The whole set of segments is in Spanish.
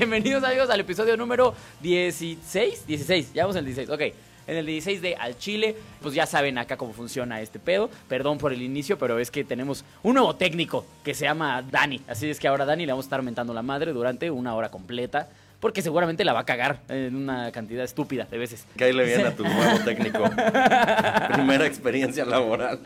Bienvenidos amigos al episodio número 16. 16, ya vamos en el 16, ok. En el 16 de Al Chile, pues ya saben acá cómo funciona este pedo. Perdón por el inicio, pero es que tenemos un nuevo técnico que se llama Dani. Así es que ahora Dani le vamos a estar mentando la madre durante una hora completa. Porque seguramente la va a cagar en una cantidad estúpida de veces. Que ahí le viene a tu nuevo técnico. Primera experiencia laboral.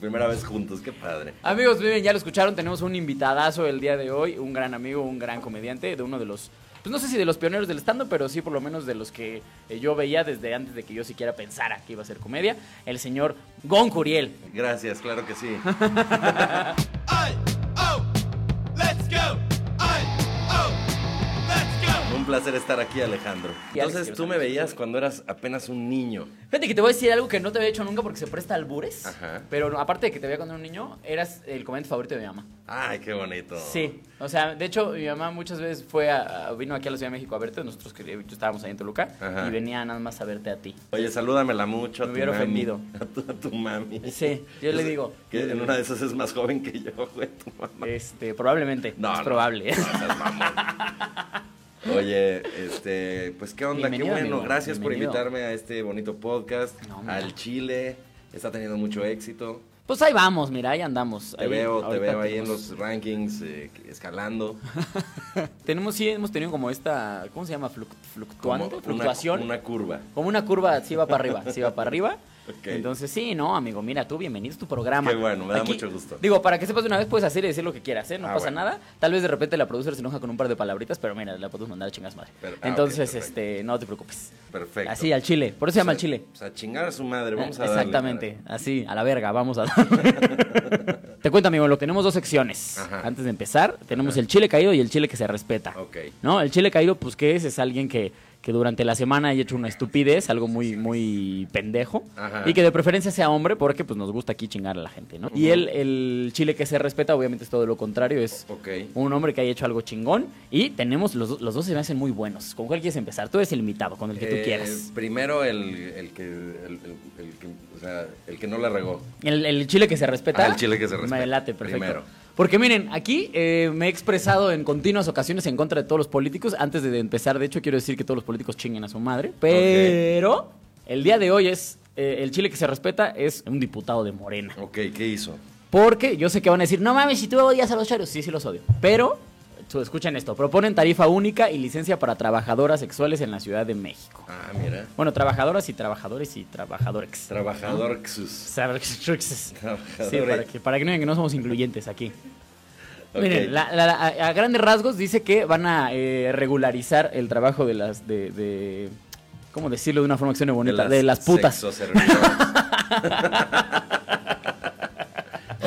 Primera vez juntos, qué padre. Amigos, miren, ya lo escucharon, tenemos un invitadazo el día de hoy, un gran amigo, un gran comediante, de uno de los, pues no sé si de los pioneros del stand pero sí por lo menos de los que eh, yo veía desde antes de que yo siquiera pensara que iba a ser comedia, el señor Gon Curiel. Gracias, claro que sí. Un placer estar aquí, Alejandro. Entonces, tú me veías cuando eras apenas un niño. Fíjate que te voy a decir algo que no te había hecho nunca porque se presta albures, Ajá. pero aparte de que te veía cuando era un niño, eras el comediante favorito de mi mamá. Ay, qué bonito. Sí, o sea, de hecho mi mamá muchas veces fue a, a- vino aquí a la Ciudad de México a verte, nosotros que yo estábamos ahí en Toluca Ajá. y venía nada más a verte a ti. Oye, salúdamela mucho a Me tu hubiera mami. ofendido. A tu, a tu mami. Sí, yo le digo. Que en una de esas es más joven que yo, güey, tu mamá. Este, probablemente, No, es no, probable. no seas mamón. Oye, este, pues qué onda, Bienvenido, qué bueno. amigo, Gracias por invitarme a este bonito podcast. No, al Chile. Está teniendo mucho éxito. Pues ahí vamos, mira, ahí andamos. Te Ahí, veo, te veo ahí en los rankings eh, escalando. Tenemos, sí, hemos tenido como esta, ¿cómo se llama? Fluc- fluctuante, Como una- fluctuación. Una, curva. Como una curva, sí va para arriba, sí va para arriba. Entonces, sí, no, amigo, mira, tú bienvenido a tu programa. Qué bueno, me da mucho gusto. Digo, para que sepas de una vez, puedes hacer y decir lo que quieras, ¿eh? No Ah, pasa bueno. nada. Tal vez de repente la producer se enoja con un par de palabritas, pero mira, la podemos mandar a chingas madre. Pero- ah, Entonces, este, no te preocupes. Perfecto. Así, al chile. Por eso se llama al chile. O sea, chingar a su madre, vamos a darle, Exactamente, así, a la verga, vamos a Te cuento, amigo, lo tenemos dos secciones. Ajá. Antes de empezar, tenemos el chile caído y el chile que se respeta. Ok. ¿No? El chile caído, pues, ¿qué es? Es alguien que, que durante la semana haya hecho una estupidez, algo muy, muy pendejo. Ajá. Y que de preferencia sea hombre, porque pues nos gusta aquí chingar a la gente, ¿no? Y el, el chile que se respeta, obviamente, es todo lo contrario, es un hombre que haya hecho algo chingón. Y tenemos, los, los dos se me hacen muy buenos. ¿Con cuál quieres empezar? Tú eres el invitado, con el que tú Eh, quieras. Primero el, el que, el que, o sea, el que no la regó. El, el chile que se respeta. Ah, el chile que se respeta. Me late, perfecto. Primero. Porque miren, aquí eh, me he expresado en continuas ocasiones en contra de todos los políticos. Antes de empezar, de hecho, quiero decir que todos los políticos chinguen a su madre. Pero el día de hoy es. eh, el chile que se respeta es un diputado de Morena. Ok, ¿qué hizo? Porque yo sé que van a decir, no mames, si tú odias a los chairos. Sí, sí los odio. Pero, escuchen esto: proponen tarifa única y licencia para trabajadoras sexuales en la Ciudad de México. Ah, mira. Bueno, trabajadoras y trabajadores y trabajadores. Trabajador Xus. Sí, para que, para que no digan que no somos incluyentes aquí. Miren, la- la- la- a, a grandes rasgos dice que van a eh, regularizar el trabajo de las de, de- ¿cómo decirlo de una forma que suene bonita? De las, putas.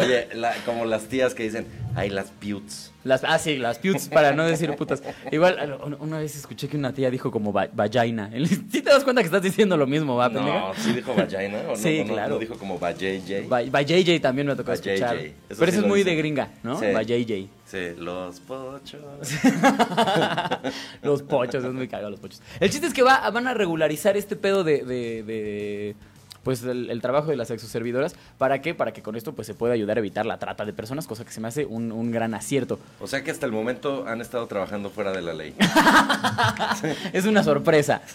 Oye, la- como las tías que dicen, ay, las putes. Las, ah, sí, las putes, para no decir putas. Igual, una- vez escuché que una tía dijo como va- vagina. ¿Sí te das cuenta que estás diciendo lo mismo, va? No, ¿sí dijo vagina? ¿O no, Sí, o no- claro. no dijo como vajayjay? Va, va JJ también me tocó Va escuchar. Eso Pero sí eso es muy de gringa, ¿no? Sí. Sí, los pochos. los pochos, es muy cagado los pochos. El chiste es que va, van a regularizar este pedo de, de- de, pues el, el trabajo de las sexoservidoras. ¿Para qué? Para que con esto pues se pueda ayudar a evitar la trata de personas, cosa que se me hace un, un gran acierto. O sea que hasta el momento han estado trabajando fuera de la ley. Es una sorpresa.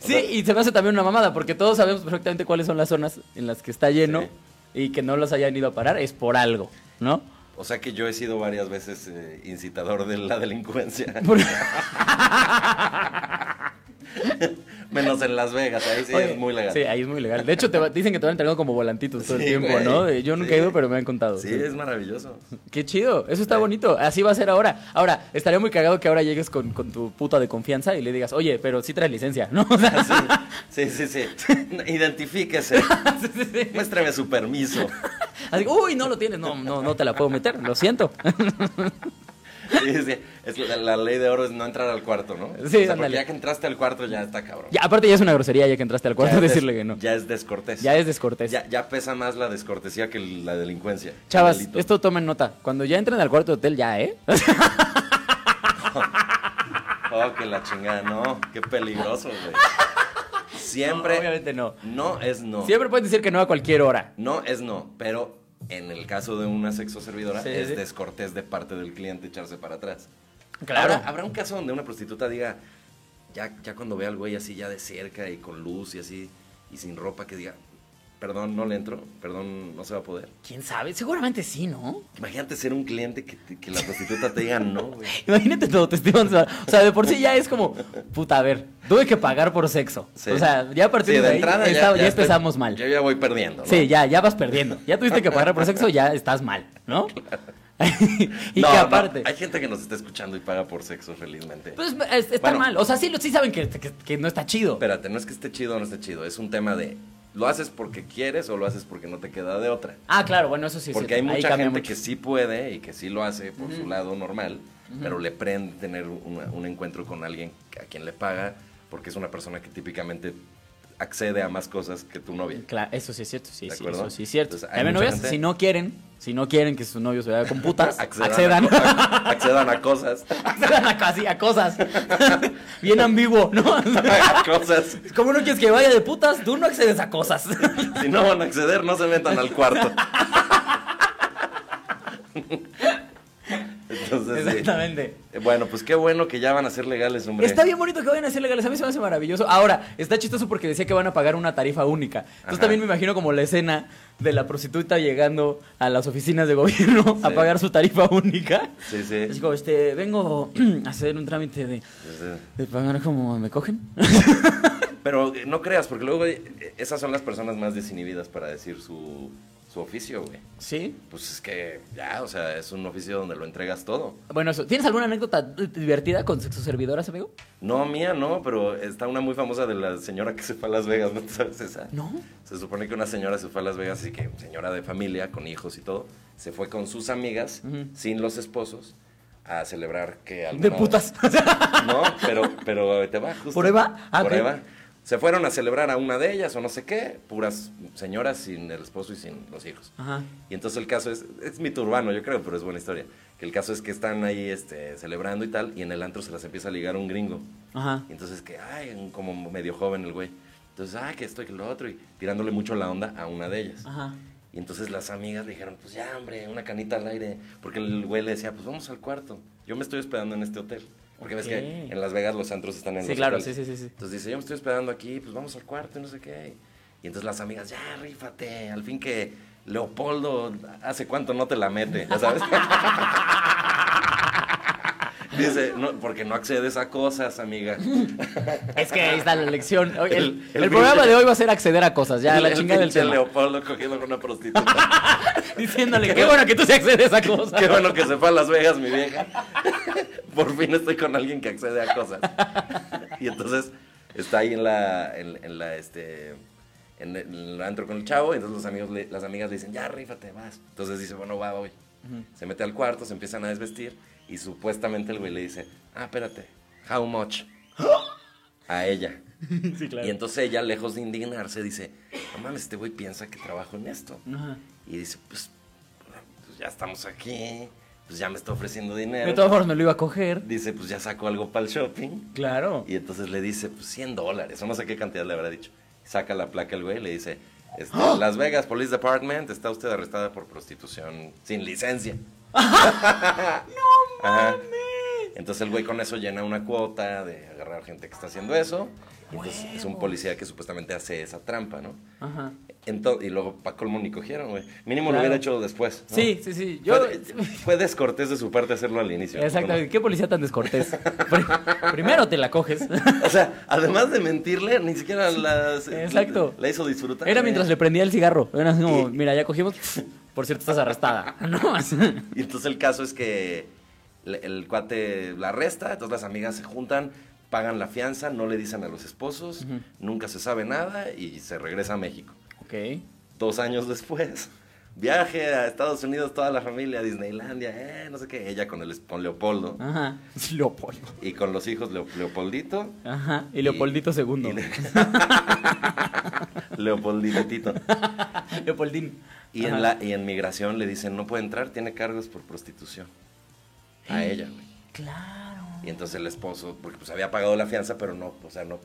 Sí, y se me hace también una mamada, porque todos sabemos perfectamente cuáles son las zonas en las que está lleno Sí. y que no los hayan ido a parar, es por algo, ¿no? O sea que yo he sido varias veces eh, incitador de la delincuencia. Menos en Las Vegas, ahí sí Oye, es muy legal. Sí, ahí es muy legal. De hecho, te va- dicen que te van entregando como volantitos todo el tiempo, güey. ¿no? Yo nunca he ido, pero me han contado. Sí, es maravilloso. Qué chido, eso está bonito. Así va a ser ahora. Ahora, estaría muy cagado que ahora llegues con, con tu puta de confianza y le digas, oye, pero sí traes licencia, ¿no? O sea, Sí, sí, sí. Identifíquese. Muéstrame su permiso. Así, uy, no lo tienes, no, no, no te la puedo meter, lo siento. Sí, sí. Es la, la ley de oro es no entrar al cuarto, ¿no? Sí, O sea, porque ándale. ya que entraste al cuarto ya está cabrón. Ya, aparte ya es una grosería ya que entraste al cuarto des- decirle que no. Ya es descortés. Ya es descortés. Ya, ya pesa más la descortesía que la delincuencia. Chavas, esto tomen nota. Cuando ya entren al cuarto de hotel, ya, ¿eh? Oh, que la chingada, no. Qué peligroso, güey. Siempre. No, obviamente no. No es no. Siempre pueden decir que no a cualquier hora. No es no, pero En el caso de una sexo servidora, Sí, es sí. descortés de parte del cliente echarse para atrás. Claro. Habrá, habrá un caso donde una prostituta diga, ya, ya cuando ve al güey así ya de cerca y con luz y así, y sin ropa, que diga, perdón, no le entro, perdón, no se va a poder. ¿Quién sabe? Seguramente sí, ¿no? Imagínate ser un cliente que, te- que la prostituta te diga no, güey. Imagínate todo, testigo. O sea, de por sí ya es como, puta, a ver, tuve que pagar por sexo. Sí. O sea, ya a partir Sí, de, ahí entrada está- ya, estoy- empezamos mal. Yo ya voy perdiendo. ¿no? Sí, ya, ya vas perdiendo. Ya tuviste que pagar por sexo, ya estás mal, ¿no? y No, que no, aparte. hay gente que nos está escuchando y paga por sexo, felizmente. Pues es- está Bueno. mal. O sea, sí, sí saben que, que- que no está chido. Espérate, no es que esté chido o no esté chido, es un tema de, ¿lo haces porque quieres o lo haces porque no te queda de otra? Ah, claro, bueno, eso sí es Porque hay mucha gente mucho. que sí puede y que sí lo hace por su lado normal, pero le prende tener una- un encuentro con alguien a quien le paga porque es una persona que típicamente accede a más cosas que tu novia. Claro, eso sí es cierto, sí, ¿De sí, eso sí es cierto. Entonces, hay También mucha novias, gente- si no quieren, si no quieren que su novio se vaya con putas, Accedan, accedan. A, co- accedan a cosas. accedan a, casi, a cosas. Bien ambiguo, ¿no? a cosas. Como no quieres que vaya de putas, tú no accedes a cosas. Si no van a acceder, no se metan al cuarto. Entonces. Exactamente. Eh, Bueno, pues qué bueno que ya van a ser legales, hombre. Está bien bonito que vayan a ser legales, a mí se me hace maravilloso. Ahora, está chistoso porque decía que van a pagar una tarifa única. Entonces Ajá. también me imagino como la escena de la prostituta llegando a las oficinas de gobierno a pagar su tarifa única. Sí, sí. Como, este, vengo a hacer un trámite de, Sí, sí. de pagar como me cogen. Pero eh, no creas, porque luego eh, esas son las personas más desinhibidas para decir su, su oficio, güey. ¿Sí? Pues es que ya, o sea, es un oficio donde lo entregas todo. Bueno, eso. ¿Tienes alguna anécdota divertida con sexo servidoras, amigo? No, mía no, pero está una muy famosa de la señora que se fue a Las Vegas, ¿no ¿Tú sabes esa? No. Se supone que una señora se fue a Las Vegas, así que señora de familia, con hijos y todo, se fue con sus amigas, sin los esposos, a celebrar que De alguna- putas. No, pero, pero te va justo. ¿Por ahí va? Ah, Por ok. ahí va. Se fueron a celebrar a una de ellas o no sé qué, puras señoras sin el esposo y sin los hijos. Ajá. Y entonces el caso es, es mito urbano, yo creo, pero es buena historia. Que el caso es que están ahí este, celebrando y tal, y en el antro se las empieza a ligar un gringo. Ajá. Y entonces que, ay, como medio joven el güey. Entonces, ay, que esto y que lo otro, y tirándole mucho la onda a una de ellas. Ajá. Y entonces las amigas le dijeron, pues ya, hombre, una canita al aire. Porque el güey le decía, pues vamos al cuarto. Yo me estoy hospedando en este hotel. Porque ves que en Las Vegas los antros están en Sí, los claro, sí, sí, sí, sí. Entonces dice, yo me estoy hospedando aquí, pues vamos al cuarto y no sé qué. Y entonces las amigas, ya, rífate. Al fin que Leopoldo, ¿hace cuánto no te la mete? ¿Ya sabes? Dice, no, porque no accedes a cosas, amiga. Es que ahí está la lección. El, El- el el programa de hoy va a ser acceder a cosas, ya, la chingada del tema. Leopoldo cogiendo con una prostituta. Diciéndole, qué bueno que tú sí accedes a cosas. Qué bueno que se fue a Las Vegas, mi vieja. Por fin estoy con alguien que accede a cosas. Y entonces está ahí en la, en, en la, este, en el, antro con el chavo, y entonces los amigos, le- las amigas le dicen, ya, rífate, vas. Entonces dice, bueno, va, voy. Se mete al cuarto, se empiezan a desvestir, y supuestamente el güey le dice, ah, espérate, how much? A ella. Sí, claro. Y entonces ella, lejos de indignarse, dice, no mames, este güey piensa que trabajo en esto. Ajá. Y dice, pues, pues ya estamos aquí, pues ya me está ofreciendo dinero. De todas formas me lo iba a coger. Dice, pues ya saco algo para el shopping. Claro. Y entonces le dice, pues 100 dólares, o no sé qué cantidad le habrá dicho. Saca la placa el güey y le dice, este, ¡Ah! Las Vegas Police Department, está usted arrestada por prostitución sin licencia. ¡No mames! Entonces el güey con eso llena una cuota de agarrar gente que está haciendo eso. Entonces es un policía que supuestamente hace esa trampa, ¿no? Ajá. Y luego pa' colmo ni cogieron, güey. Mínimo Claro. lo hubiera hecho después. ¿no? Sí, sí, sí. Yo. Fue, fue descortés de su parte hacerlo al inicio. Exactamente. ¿Qué policía tan descortés? Pri- Primero te la coges. O sea, además de mentirle, ni siquiera la, Exacto. la hizo disfrutar. Era ¿eh? mientras le prendía el cigarro. Era así como, mira, ya cogimos. Por cierto, estás arrestada. No. Y entonces el caso es que el, cuate la arresta, entonces las amigas se juntan, pagan la fianza, no le dicen a los esposos, nunca se sabe nada y se regresa a México. Ok. Dos años después, viaje a Estados Unidos, toda la familia, a Disneylandia, eh, no sé qué, ella con, el, con Leopoldo Ajá. Leopoldo. y con los hijos Leo- Leopoldito. Ajá. Y Leopoldito segundo. y Le- Leopolditito. Leopoldín. Y en, la, y en migración le dicen, no puede entrar, tiene cargos por prostitución. A ella, güey. Claro. Y entonces el esposo, porque pues había pagado la fianza, pero no, o sea, no,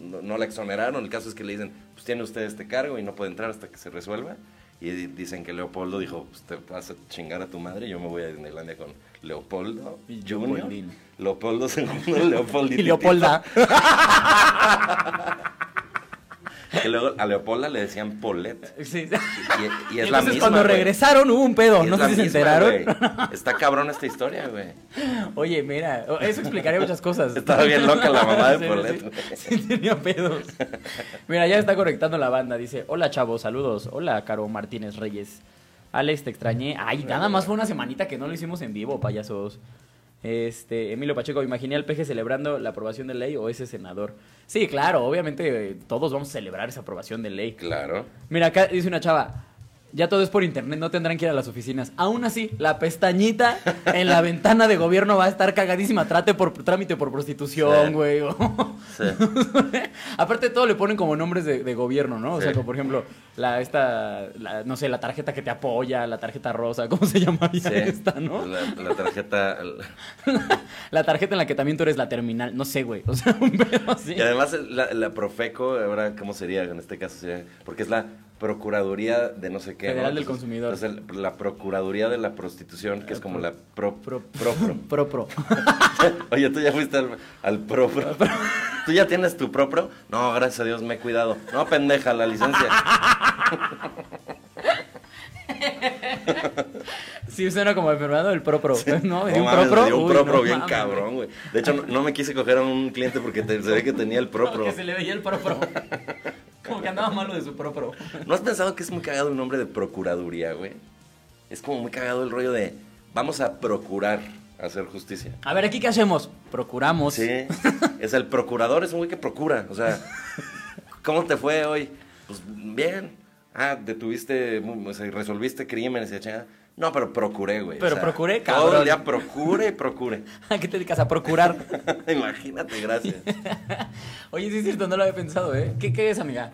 no, no la exoneraron. El caso es que le dicen, pues tiene usted este cargo y no puede entrar hasta que se resuelva. Y di- dicen que Leopoldo dijo, pues te vas a chingar a tu madre, yo me voy a Disneylandia con Leopoldo Y Junior. Leopoldo segundo, Leopoldo Y Leopolda. Que luego a Leopolda le decían Polet. Sí. Y, y es Y la entonces misma, cuando regresaron hubo un pedo, no sé si se enteraron. Está cabrón esta historia, güey. Oye, mira, eso explicaría muchas cosas. Estaba bien loca la mamá de Sí. Sí, tenía pedos. Mira, ya está conectando la banda. Dice, hola chavos, saludos. Hola, Caro Martínez Reyes. Alex, te extrañé. Ay, nada más fue una semanita que no lo hicimos en vivo, payasos. Este, Emilio Pacheco, imaginé al peje celebrando la aprobación de ley o ese senador. Sí, claro, obviamente eh, todos vamos a celebrar esa aprobación de ley. Claro. Mira, acá dice una chava, ya todo es por internet, no tendrán que ir a las oficinas. Aún así, la pestañita en la ventana de gobierno va a estar cagadísima. Trate por trámite por prostitución, Sí. güey. o- Sí. Aparte todo le ponen como nombres de, de gobierno, ¿no? O sea, Sí. como por ejemplo, la esta, la- no sé, la tarjeta que te apoya, la tarjeta rosa, ¿cómo se llamaría Sí. esta, no? La, la tarjeta. La tarjeta en la que también tú eres la terminal, no sé, güey. O sea, un pedo así. Y además la, la Profeco, ahora, ¿cómo sería en este caso? Sería, porque es la Procuraduría de no sé qué. Federal ¿no? del Consumidor. Entonces, el- la Procuraduría de la Prostitución, que es como la pro, Pro- Propro. Pro, pro. Oye, tú ya fuiste al, al Propro. ¿Tú ya tienes tu Propro? No, gracias a Dios me he cuidado. No, pendeja, la licencia. Sí, suena como enfermado del pro pro. No, dio un mames, pro pro. dio un Uy, no bien mames. cabrón, güey. De hecho, no, no me quise coger a un cliente porque te- se ve que tenía el Propro. Que se le veía el pro pro. Como que andaba malo de su pro pro. ¿No has pensado que es muy cagado el nombre de Procuraduría, güey? Es como muy cagado el rollo de vamos a procurar hacer justicia. A ver, ¿aquí qué hacemos? Procuramos. Sí, es el procurador, es un güey que procura. O sea, ¿cómo te fue hoy? Pues bien. Ah, detuviste, mu- o sea, resolviste crímenes y chingada. No, pero procuré, güey. Pero procuré, Todo cabrón. el día procure y procure. ¿A qué te dedicas a procurar? Imagínate, gracias. Oye, sí es cierto, no lo había pensado, ¿eh? ¿Qué, qué es, amiga?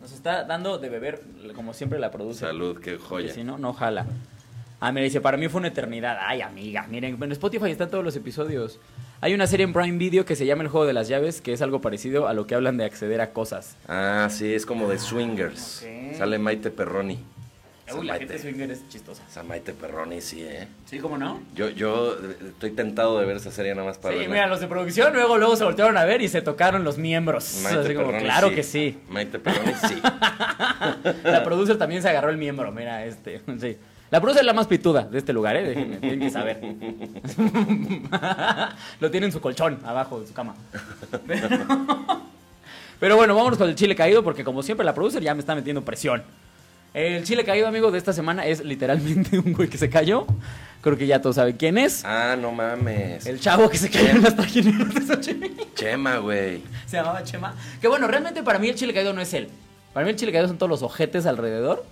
Nos está dando de beber, como siempre la produce. Salud, qué joya. si no, no jala. Ah, me dice, para mí fue una eternidad. Ay, amiga, miren, en Spotify están todos los episodios. Hay una serie en Prime Video que se llama El Juego de las Llaves, que es algo parecido a lo que hablan de acceder a cosas. Ah, sí, es como de swingers. Sale Maite Perroni. Uy, la gente swinger es chistosa. esa Maite Perroni, sí, ¿eh? ¿Sí, cómo no? Yo, yo estoy tentado de ver esa serie nada más para Sí, verla. mira, los de producción luego, luego se voltearon a ver y se tocaron los miembros. Maite Así como, Perroni, claro que sí. Maite Perroni, sí. La producer también se agarró el miembro, mira, este. Sí. La producer es la más pituda de este lugar, ¿eh? Déjenme, tienen que saber. Lo tiene en su colchón, abajo de su cama. Pero bueno, vámonos con el chile caído, porque como siempre la producer ya me está metiendo presión. El chile caído, amigo, de esta semana es literalmente un güey que se cayó. Creo que ya todos saben quién es. Ah, no mames. El chavo que se cayó en las trajineras de Xochimilco. Chema, güey. Se llamaba Chema. Que bueno, realmente para mí el chile caído no es él. Para mí el chile caído son todos los ojetes alrededor.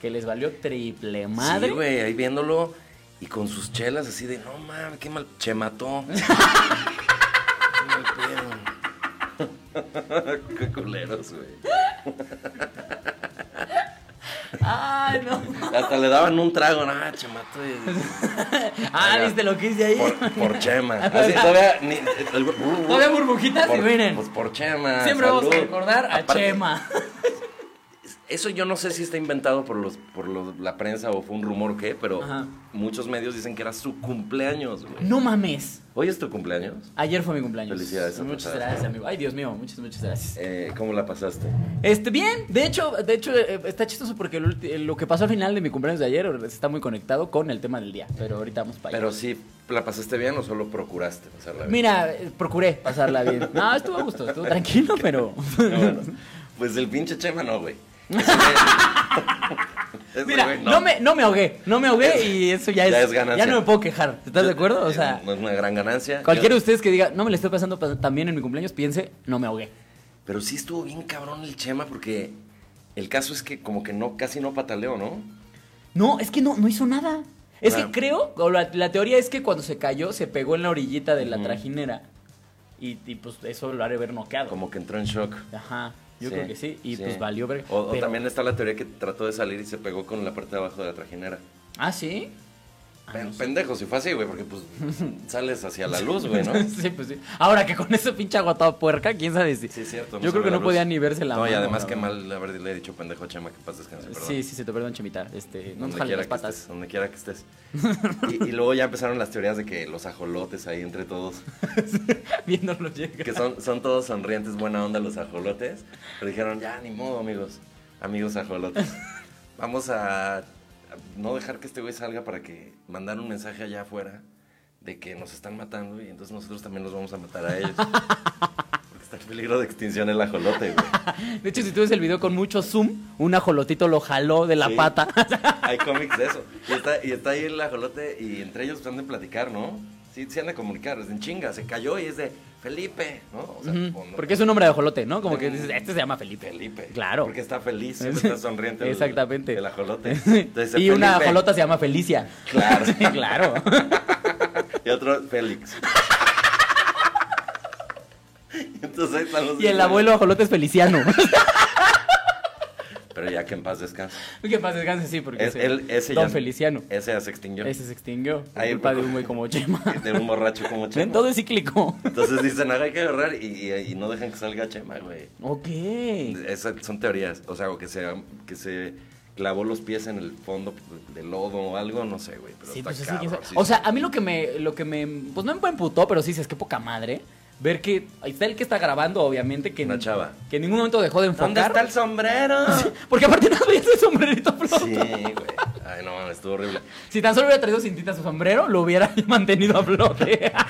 Que les valió triple madre. Sí, güey, ahí viéndolo y con sus chelas así de, no mames, qué mal. Chemató. qué mal pedo. qué culeros, güey. Ay, no. Hasta le daban un trago, no, chemato. y- Ah, ¿viste lo que hice ahí? Por, por Chema. Así, todavía, ni, el- Todavía burbujitas por, y miren. Pues por Chema. Siempre vamos a recordar a Aparte, Chema. Eso yo no sé si está inventado por los por los- la prensa o fue un rumor o qué, pero Ajá. muchos medios dicen que era su cumpleaños, güey. No mames. ¿Hoy es tu cumpleaños? Ayer fue mi cumpleaños. Felicidades, Muchas gracias, amigo. Ay, Dios mío, muchas, muchas gracias. Eh, ¿Cómo la pasaste? Este, bien, de hecho, de hecho eh, está chistoso porque lo, que pasó al final de mi cumpleaños de ayer está muy conectado con el tema del día, pero ahorita vamos para allá. Pero sí, ¿la pasaste bien o solo procuraste pasarla bien? Mira, eh, procuré pasarla bien. No, estuvo a gusto, estuvo tranquilo, pero... No, bueno, pues el pinche Chema no, güey. Mira, güey no. me, no me ahogué, no me ahogué Es- y eso ya es, ya es ganancia. ya no me puedo quejar. ¿Estás de acuerdo? O sea, No es una gran ganancia. cualquiera de ustedes que diga, no me le estoy pasando pa- tan bien en mi cumpleaños, piense, no me ahogué. Pero sí estuvo bien cabrón el Chema porque el caso es que como que no, casi no pataleó, ¿no? No, es que no, no hizo nada. Es Claro. que creo, o la, la teoría es que cuando se cayó, se pegó en la orillita de la trajinera. Y, y, pues eso lo haré ver noqueado. Como que entró en shock. Ajá, yo Sí, creo que sí. Y sí. pues valió ver. O, o pero- también está la teoría que trató de salir y se pegó con la parte de abajo de la trajinera. Ah, sí. Pen- pendejo si fue así, güey, porque pues sales hacia la luz, güey, ¿no? sí, pues sí. Ahora que con ese pinche agua toda puerca, quién sabe si. Sí, cierto. Yo creo que no luz. podía ni verse la No, y además verdad. mal haberle dicho pendejo a Chema que paz descanse, perdón. Sí, sí, sí, te perdón, Chemita. Este, no nos jales las que patas. estés, donde quiera que estés. Y, y luego ya empezaron las teorías de que los ajolotes ahí entre todos, Viéndolo llegar. que son, son todos sonrientes, buena onda los ajolotes, pero dijeron, ya, ni modo, amigos, amigos ajolotes. Vamos a no dejar que este güey salga para que mandar un mensaje allá afuera de que nos están matando y entonces nosotros también los vamos a matar a ellos. Porque está en peligro de extinción el ajolote, güey. De hecho, si tú ves el video con mucho zoom, un ajolotito lo jaló de la Sí. pata. Hay cómics de eso. Y está, y está ahí el ajolote y entre ellos han de platicar, ¿no? Sí, se han de comunicar, es en chinga, se cayó y es de Felipe, ¿no? O sea, no- Porque es un nombre de ajolote, ¿no? Como que dices, este se llama Felipe. Felipe. Claro. Porque está feliz, siempre está sonriente. el- Exactamente. El ajolote. Entonces, y una ajolota se llama Felicia. Claro. Sí, claro. Y otro, Félix. Entonces ahí están los Y el abuelo ajolote es Feliciano. Pero ya que en paz descanse. ¿Qué pasa? Descanse, sí, porque Es- es él- ese Don ya- Feliciano. Ese ya se extinguió. Ese se extinguió por Ahí, culpa de un güey como Chema. De un borracho como Chema. todo es cíclico. Entonces dicen, "Ah, hay que agarrar y, y- y no dejan que salga Chema, güey. Ok. Esas son teorías. O sea, o que se, que se clavó los pies en el fondo de lodo o algo, no sé, güey. Pero Sí, está pues cabrón, sí, O sea, a mí lo que me, lo que me, pues no me emputó, pero sí, es que poca madre. Ver que ahí está el que está grabando, obviamente, que, Una chava. que en ningún momento dejó de enfocar. ¿Dónde está el sombrero? Porque aparte no veía ese sombrerito floto. Sí, güey. Ay, no, mames, estuvo horrible. Si tan solo hubiera traído cintita su sombrero, lo hubiera mantenido a flote.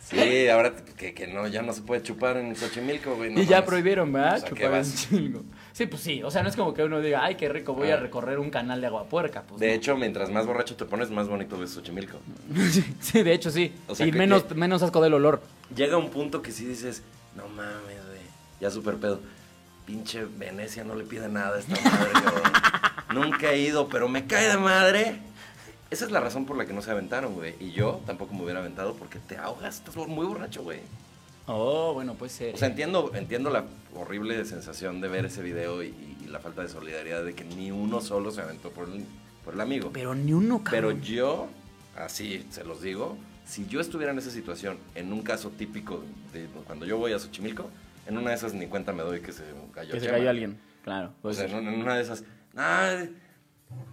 Sí, ahora que, que no, ya no se puede chupar en Xochimilco, güey. no y ya mames. prohibieron, ¿verdad? O sea, ¿qué Chupar en. Sí, pues sí. O sea, no es como que uno diga, ay, qué rico, voy a recorrer un canal de agua puerca. Pues, De no. hecho, mientras más borracho te pones, más bonito ves Xochimilco. sí, sí, de hecho sí. O sea, y menos, menos asco del olor. Llega un punto que sí dices, no mames, güey. Ya super pedo. Pinche Venecia no le pide nada a esta madre, cabrón. Nunca he ido, pero me cae de madre. Esa es la razón por la que no se aventaron, güey. Y yo tampoco me hubiera aventado porque te ahogas, estás muy borracho, güey. Oh, bueno, puede ser. O sea, entiendo, entiendo la horrible sensación de ver ese video y, y la falta de solidaridad de que ni uno solo se aventó por el, por el amigo. pero ni uno, Pero cabrón. yo, así se los digo, si yo estuviera en esa situación, en un caso típico de cuando yo voy a Xochimilco, en una de esas ni cuenta me doy que se cayó que se cayó alguien. Claro. O puede sea, en una de esas, "Ah,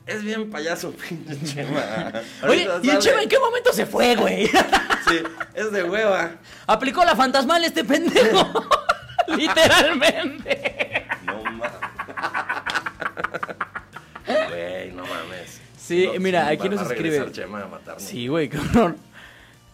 es bien payaso, pinche Chema. Oye, ¿y el sale". Chema en qué momento se fue, güey? Sí, es de hueva. Aplicó la fantasmal este pendejo. Literalmente. No mames. Güey, no mames. Sí, mira, sí, aquí nos escribe- Chema a matarme. Sí, güey, cabrón.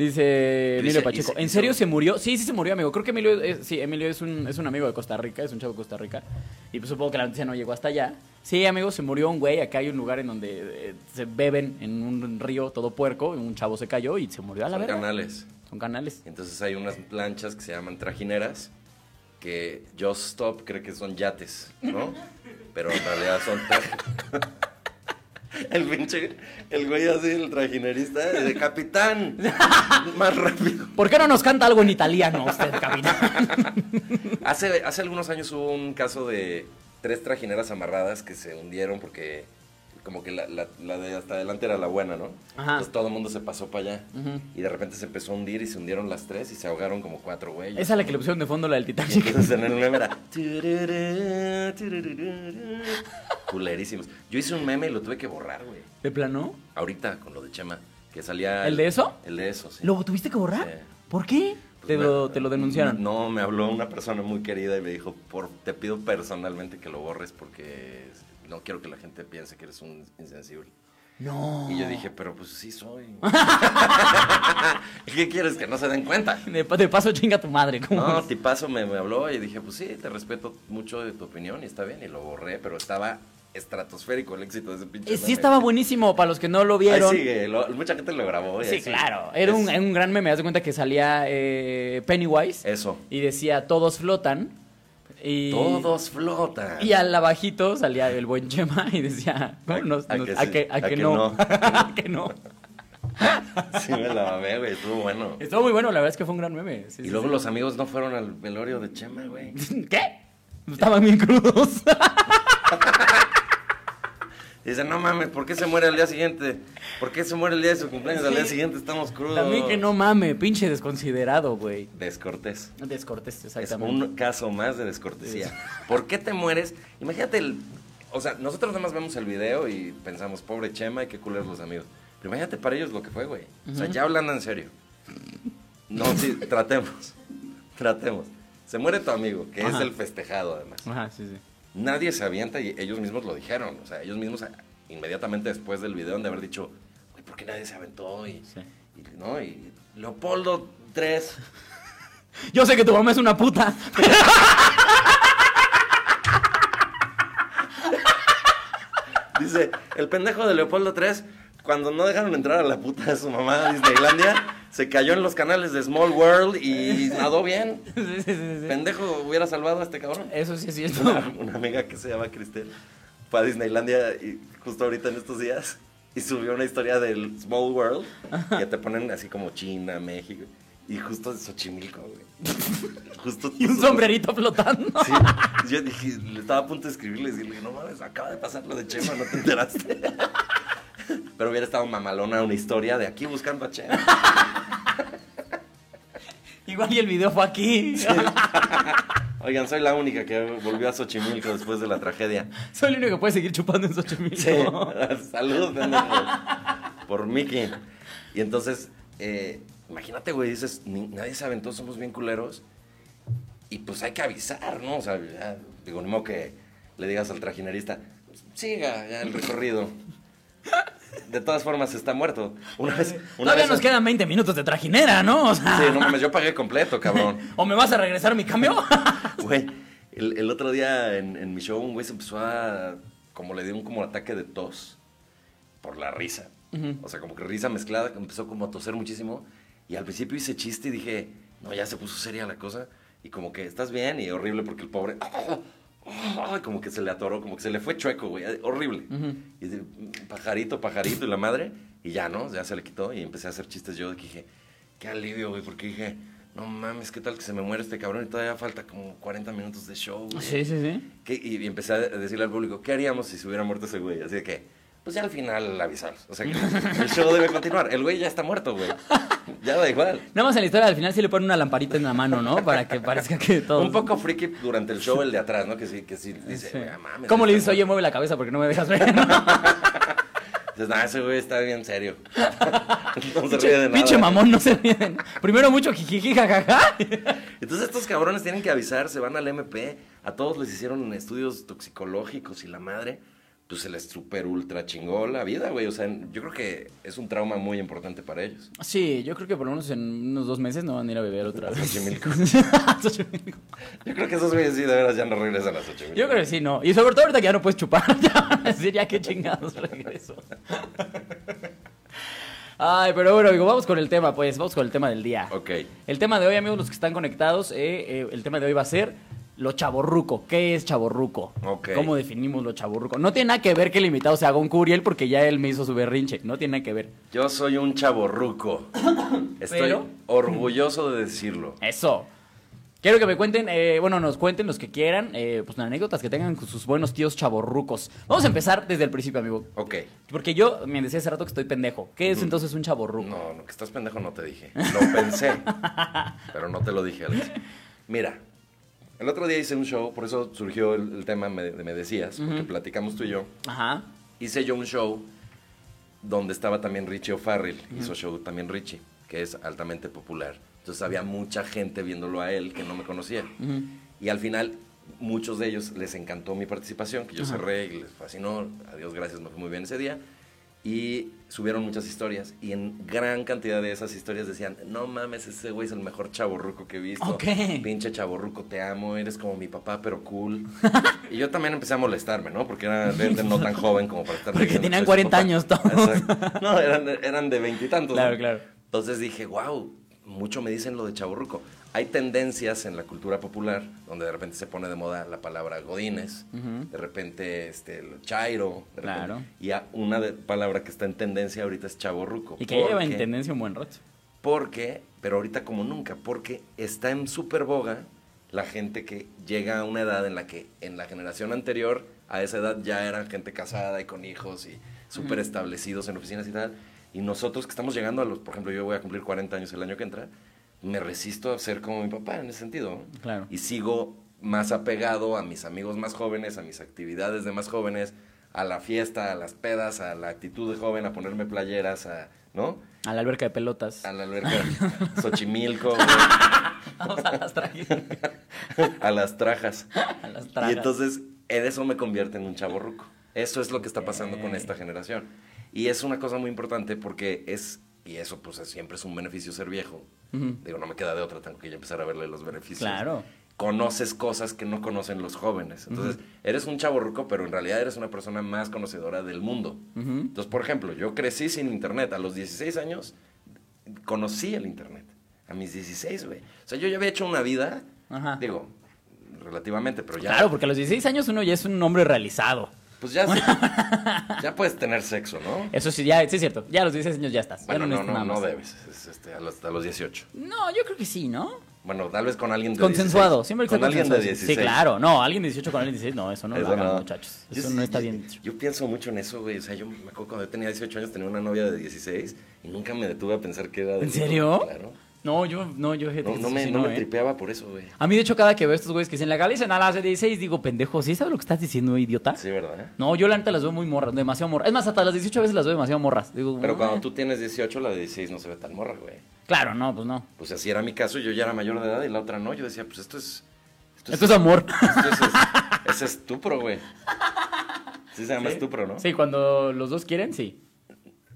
Dice Emilio Pacheco, ¿en serio se- murió? Sí, sí se murió, amigo. Creo que Emilio es, sí, Emilio es un, es un amigo de Costa Rica, es un chavo de Costa Rica. Y pues supongo que la noticia no llegó hasta allá. Sí, amigo, se murió un güey. Acá hay un lugar en donde eh, se beben en un río todo puerco. y Un chavo se cayó y se murió a la Son verga. canales. Son canales. Entonces hay unas lanchas que se llaman trajineras, que Just Stop cree que son yates, ¿no? Pero en realidad son tra- El pinche, el güey así, el trajinerista, de capitán, más rápido. ¿Por qué no nos canta algo en italiano usted, capitán? Hace, hace algunos años hubo un caso de tres trajineras amarradas que se hundieron porque como que la, la- la de hasta adelante era la buena, ¿no? Ajá. Entonces todo el mundo se pasó para allá. Ujú. Y de repente se empezó a hundir y se hundieron las tres y se ahogaron como cuatro güeyes. Esa es la que le pusieron de fondo, la del Titanic. Entonces en el meme era. Culerísimos. Yo hice un meme y lo tuve que borrar, güey. ¿De plano? Ahorita con lo de Chema. Que salía. ¿El de eso? El de eso, sí. ¿Lo tuviste que borrar? Sí. ¿Por qué? Pues te, me- lo, te lo denunciaron. No, me habló una persona muy querida y me dijo: por, Te pido personalmente que lo borres porque no quiero que la gente piense que eres un insensible. No. Y yo dije: Pero pues sí soy. ¿Qué quieres? Que no se den cuenta. De, de paso chinga tu madre. ¿cómo No, es? tipazo me, me habló y dije, pues sí, te respeto mucho de tu opinión y está bien. Y lo borré, pero estaba estratosférico el éxito de ese pinche Eh, sí meme. estaba buenísimo para los que no lo Ahí vieron. sigue, lo- mucha gente lo grabó. Sí, ahí sigue. claro. Era un, Es- un gran meme. Haz de cuenta que salía eh, Pennywise Eso. y decía todos flotan. Y, Todos flotan. Y al abajito salía el buen Chema y decía, A- no, nos- a que a que, no. no. A que no. Sí, me la mamé, güey, estuvo bueno. Estuvo muy bueno, la verdad es que fue un gran meme. Sí, Y sí, luego sí. los amigos no fueron al velorio de Chema, güey. ¿Qué? Estaban bien crudos. Dice, no mames, ¿por qué se muere al día siguiente? ¿Por qué se muere el día de su cumpleaños? Al día siguiente estamos crudos. También que no mame, pinche desconsiderado, güey. Descortés. Descortés, Es exactamente. un caso más de descortesía. ¿Por qué te mueres? Imagínate el... O sea, nosotros nada más vemos el video y pensamos, pobre Chema y qué culeros los amigos. Pero imagínate para ellos lo que fue, güey. O sea, ya hablando en serio. No, sí, tratemos. Tratemos. Se muere tu amigo, que Ajá. es el festejado además. Ajá, sí, sí. Nadie se avienta y ellos mismos lo dijeron. O sea, ellos mismos inmediatamente después del video han de haber dicho, ¿por qué nadie se aventó? Y, Sí. y, ¿no? y Leopoldo 3 Yo sé que tu mamá es una puta. Dice, el pendejo de Leopoldo 3, cuando no dejaron entrar a la puta de su mamá a Disneylandia, se cayó en los canales de Small World y nadó bien. Sí, sí, sí, sí. Pendejo hubiera salvado a este cabrón. Eso sí es cierto. Una, una amiga que se llama Cristel fue a Disneylandia y justo ahorita en estos días y subió una historia del Small World que te ponen así como China, México y justo de Xochimilco, güey. Justo Y un sombrerito flotando. Sí, yo dije, le estaba a punto de escribirle y decirle, no mames, acaba de pasar lo de Chema, no te enteraste. Pero hubiera estado mamalona una historia de aquí buscando a Chema. Igual y el video fue aquí. Oigan, soy la única que volvió a Xochimilco después de la tragedia. Soy el único que puede seguir chupando en Xochimilco. Sí, salud. Por Mickey. Y entonces, eh, imagínate, güey, dices, "Ni- nadie se aventó, somos bien culeros. Y pues hay que avisar, ¿no? O sea, ya, digo, ni modo que le digas al trajinerista, siga ya el recorrido. De todas formas, está muerto. Una vez. Una Todavía vez nos quedan 20 minutos de trajinera, ¿no? O sea, Sí, no mames, yo pagué completo, cabrón. ¿O me vas a regresar mi cambio? Güey, el, el otro día en, en mi show un güey se empezó a... Como le dio un como ataque de tos por la risa. O sea, como que risa mezclada, que empezó como a toser muchísimo. Y al principio hice chiste y dije, no, ya se puso seria la cosa. Y como que, ¿estás bien? Y horrible porque el pobre... Ay, como que se le atoró, como que se le fue chueco, güey. Horrible. Y de- pajarito, pajarito y la madre. Y ya, ¿no? Ya se le quitó y empecé a hacer chistes yo. Y dije, qué alivio, güey, porque dije, no mames, ¿qué tal que se me muere este cabrón? Y todavía falta como 40 minutos de show. güey. Sí, sí, sí. ¿Qué? Y empecé a decirle al público, ¿qué haríamos si se hubiera muerto ese güey? Así de que, pues ya al final avisamos. O sea, que el show debe continuar. El güey ya está muerto, güey. Ya da igual. Nada más en la historia al final sí le ponen una lamparita en la mano, ¿no? Para que parezca que todo. Un poco friki durante el show el de atrás, ¿no? Que sí, que sí dice, Sí. "Ah, mames. ¿Cómo le dices, oye, muerto". mueve la cabeza porque no me dejas ver? Dices, nah, ese güey está bien serio. no se ríe de nada. Pinche mamón, no se ríen. Primero mucho jijiji, jajaja. Entonces estos cabrones tienen que avisar, se van al MP, a todos les hicieron estudios toxicológicos y la madre, pues se les super ultra chingó la vida, güey. O sea, yo creo que es un trauma muy importante para ellos. Sí, yo creo que por lo menos en unos dos meses no van a ir a beber otra vez. Xochimilco. Xochimilco. Yo creo que esos güeyes sí de veras ya no regresan a Xochimilco. Yo creo que sí, no. Y sobre todo ahorita que ya no puedes chupar. Ya van a decir, ya qué chingados regreso. Ay, pero bueno, amigo, vamos con el tema, pues. Vamos con el tema del día. Ok. El tema de hoy, amigos, los que están conectados, eh, eh, el tema de hoy va a ser lo chaborruco. ¿Qué es chaborruco? Ok. ¿Cómo definimos lo chaborruco? No tiene nada que ver que el invitado se haga un curiel porque ya él me hizo su berrinche. No tiene nada que ver. Yo soy un chaborruco. Estoy Pero- orgulloso de decirlo. Eso. Quiero que me cuenten, eh, bueno, nos cuenten los que quieran, eh, pues anécdotas que tengan con sus buenos tíos chaborrucos. Vamos a empezar desde el principio, amigo. Ok. Porque yo me decía hace rato que estoy pendejo. ¿Qué es entonces un chaborruco? No, no, que estás pendejo no te dije. Lo pensé, pero no te lo dije, Alex. Mira, el otro día hice un show, por eso surgió el, el tema me- de Me Decías, porque platicamos tú y yo. Ajá. Hice yo un show donde estaba también Richie O'Farrell. Hizo show también Richie, que es altamente popular. Entonces había mucha gente viéndolo a él que no me conocía. Y al final, muchos de ellos les encantó mi participación, que yo cerré y les fascinó. Adiós, gracias, me fue muy bien ese día. Y subieron muchas historias. Y en gran cantidad de esas historias decían: No mames, ese güey es el mejor chaborruco que he visto. Ok. Pinche chaborruco, te amo, eres como mi papá, pero cool. y yo también empecé a molestarme, ¿no? Porque era gente no tan joven como para estar. Porque tenían que soy su 40 papá. años todos. No, eran, eran de veintitantos. Claro, ¿no? claro. Entonces dije, wow, mucho me dicen lo de chaburruco. Hay tendencias en la cultura popular donde de repente se pone de moda la palabra godines, de repente este, el chairo, de repente- Claro. y a- una de- palabra que está en tendencia ahorita es chaborruco. Y que lleva en tendencia un buen rato. Porque, pero ahorita como nunca, porque está en súper boga la gente que llega a una edad en la que en la generación anterior a esa edad ya eran gente casada y con hijos y súper establecidos en oficinas y tal. Y nosotros que estamos llegando a los, por ejemplo, yo voy a cumplir 40 años el año que entra, me resisto a ser como mi papá en ese sentido. Claro. Y sigo más apegado a mis amigos más jóvenes, a mis actividades de más jóvenes, a la fiesta, a las pedas, a la actitud de joven, a ponerme playeras, a, ¿no? A la alberca de pelotas. A la alberca Xochimilco, güey, Vamos a las trajes. a las trajas. A las Y tragas. entonces, en eso me convierte en un chavo ruco. Eso es lo que está pasando con Ok. esta generación. Y es una cosa muy importante porque es, y eso pues es- siempre es un beneficio ser viejo. Digo, no me queda de otra, tengo que ya empezar a verle los beneficios. Claro. Conoces cosas que no conocen los jóvenes. Entonces, eres un chavo ruco, pero en realidad eres una persona más conocedora del mundo. Entonces, por ejemplo, yo crecí sin internet. A los 16 años conocí el internet. A mis 16, güey. O sea, yo ya había hecho una vida, Ajá. digo, relativamente, pero ya. Claro, porque a los 16 años uno ya es un hombre realizado. Pues ya, ya puedes tener sexo, ¿no? Eso sí, ya, sí es cierto. Ya a los 16 años ya estás. Ya Bueno, no, no, no debes. Es, este, a, los, a los 18. No, yo creo que sí, ¿no? Bueno, tal vez con alguien de Consensuado, 16. siempre que Con alguien de consensuado. 16. Sí, claro. No, alguien de 18 con alguien de 16, no, eso no Eso lo hagan, no. muchachos. Eso no está yo- bien. Yo pienso mucho en eso, güey. O sea, yo me acuerdo cuando yo tenía 18 años tenía una novia de 16 y nunca me detuve a pensar que era de ¿En serio? Claro. No, yo, no, yo No, no me, sí no me ¿eh? tripeaba por eso, güey. A mí, de hecho, cada que veo estos güeyes que se legalicen a las de 16, digo, pendejo, ¿sí sabes lo que estás diciendo, idiota? Sí, ¿verdad? No, yo la neta las veo muy morras, demasiado morras. Es más, hasta las 18 veces las veo demasiado morras. Digo, Pero cuando tú tienes 18, la de 16 no se ve tan morra, güey. Claro, no, pues no. Pues así era mi caso, yo ya era mayor de edad y la otra no. Yo decía, pues esto es. Esto es amor. esto es, es estupro, güey. Sí se llama estupro, ¿no? Sí, cuando los dos quieren, sí.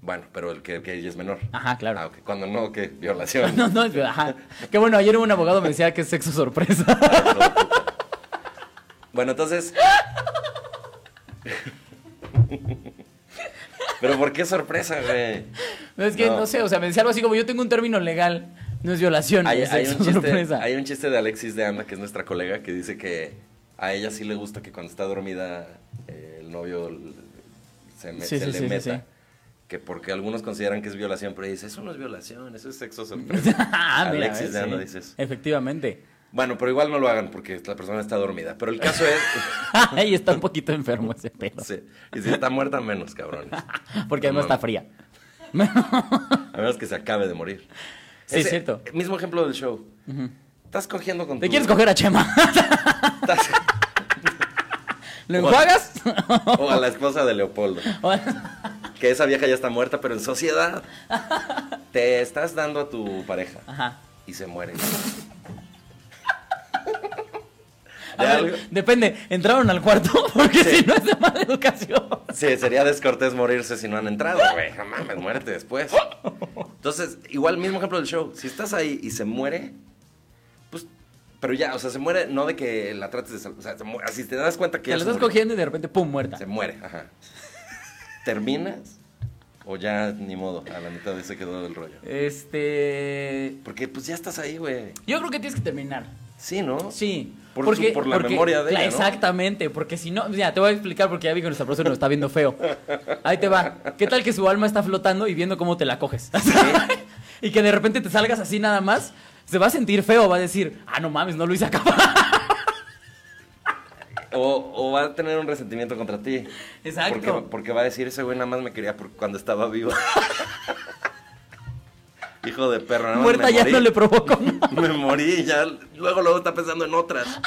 Bueno, pero el que, el que ella es menor. Ajá, claro. Ah. Cuando no, ¿qué? Violación. No, no, es- ajá. Qué bueno, ayer un abogado me decía que es sexo sorpresa. Bueno, entonces. Pero ¿por qué sorpresa, güey? No, es que No. no. sé, o sea, me decía algo así como yo tengo un término legal, no es violación, Hay, es hay sexo un chiste, sorpresa. hay un chiste de Alexis de Anda, que es nuestra colega, que dice que a ella sí le gusta que cuando está dormida eh, el novio se, me- Sí, se sí, le sí, meta. Que porque algunos consideran que es violación, pero dice, eso no es violación, eso es sexo sorpresa. ah, Alexis de Anda Sí, dice eso. Efectivamente. Bueno, pero igual no lo hagan porque la persona está dormida. Pero el caso es... Ahí está un poquito enfermo ese pedo. sí, y si está muerta, menos, cabrones. Porque además No. está fría. A menos que se acabe de morir. Sí, es cierto. Mismo ejemplo del show. Estás cogiendo con ¿Te tu- quieres coger a Chema? estás- ¿Lo enjuagas? o a la esposa de Leopoldo. Que esa vieja ya está muerta, pero en sociedad. Te estás dando a tu pareja Ajá. y se muere. A ver, depende, ¿entraron al cuarto? Porque Sí. si no es de mala educación. Sí, sería descortés morirse si no han entrado, güey. No mames, muérete después. Entonces, igual mismo ejemplo del show. Si estás ahí y se muere, pues, pero ya, o sea, se muere no de que la trates de salvar. O sea, se muere, así te das cuenta que Te se estás murió. cogiendo y de repente, ¡pum! muerta. Se muere, ajá. ¿Terminas? O ya ni modo, a la mitad de se quedó el rollo. Este. Porque pues ya estás ahí, güey. Yo creo que tienes que terminar. Sí, ¿no? Sí. Por porque, su- por la porque- memoria de ella, ¿no? Exactamente, porque si no, ya te voy a explicar porque ya vi que nuestra profesora nos está viendo feo. Ahí te va. ¿Qué tal que su alma está flotando y viendo cómo te la coges? y que de repente te salgas así nada más, se va a sentir feo, va a decir, ah, no mames, no lo hice acabar. O, o va a tener un resentimiento contra ti. Exacto. Porque, porque va a decir, ese güey nada más me quería cuando estaba vivo. Hijo de perro, nada más Muerta me ya morí. no le provocó nada. Me morí y ya. Luego, luego está pensando en otras.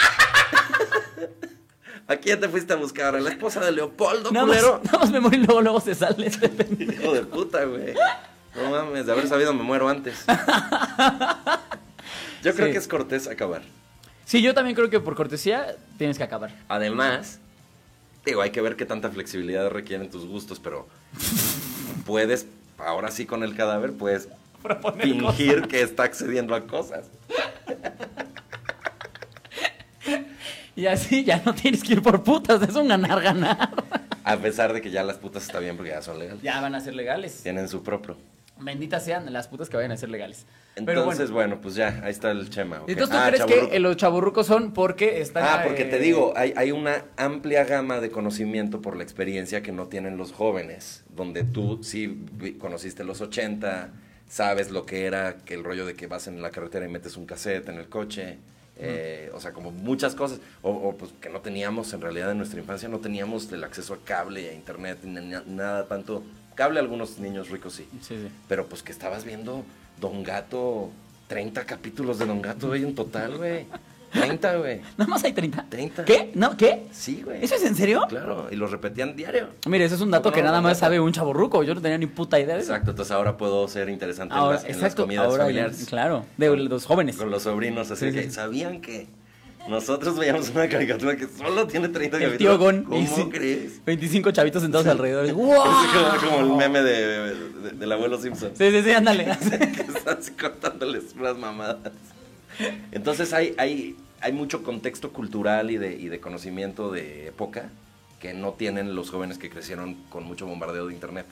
¿A quién te fuiste a buscar? ¿A la esposa de Leopoldo, Nada más, culero? nada más me morí y luego, luego se sale este pendejo. Hijo de puta, güey. No mames, de haber sabido me muero antes. Yo creo Sí. que es cortés acabar. Sí, yo también creo que por cortesía tienes que acabar. Además, digo, hay que ver qué tanta flexibilidad requieren tus gustos, pero puedes, ahora sí con el cadáver, puedes Proponer fingir que está accediendo a cosas. Y así ya no tienes que ir por putas, es un ganar-ganar. A pesar de que ya las putas está bien porque ya son legales. Ya van a ser legales. Tienen su propio. Benditas sean las putas que vayan a ser legales. Entonces, bueno. bueno. pues ya, ahí está el chema. ok. Entonces, ¿tú Ah, crees que los chaburrucos son porque están... Ah, porque te eh, digo, hay, hay una amplia gama de conocimiento por la experiencia que no tienen los jóvenes, donde tú sí conociste los 80, sabes lo que era que el rollo de que vas en la carretera y metes un cassette en el coche, eh, o sea, como muchas cosas, o, o, pues que no teníamos en realidad en nuestra infancia, no teníamos el acceso a cable, a internet, ni na- nada tanto, cable algunos niños ricos sí, Sí, sí. pero pues que estabas viendo Don Gato, 30 capítulos de Don Gato, güey, en total, güey, 30, güey, Nada más hay 30. 30. ¿Qué? ¿No? ¿Qué? sí, güey. ¿Eso es en serio? Claro, y los repetían diario. Mire, eso es un dato ¿Cómo que nada más sabe un chaborruco. Yo no tenía ni puta idea de eso. Exacto, entonces ahora puedo ser interesante en las, en las exacto, comidas ahora familiares. claro, de los jóvenes. Con los sobrinos, así Sí, que sí. sabían que nosotros veíamos una caricatura que solo tiene 30 El tío Gon. ¿Cómo y sí, crees? 25 chavitos sentados alrededor. Es ¡Wow! como, como el meme de, de- del abuelo Simpson. Sí, sí, sí, ándale. que están así contándoles unas mamadas. Entonces hay, hay, hay mucho contexto cultural y de, y de conocimiento de época que no tienen los jóvenes que crecieron con mucho bombardeo de internet.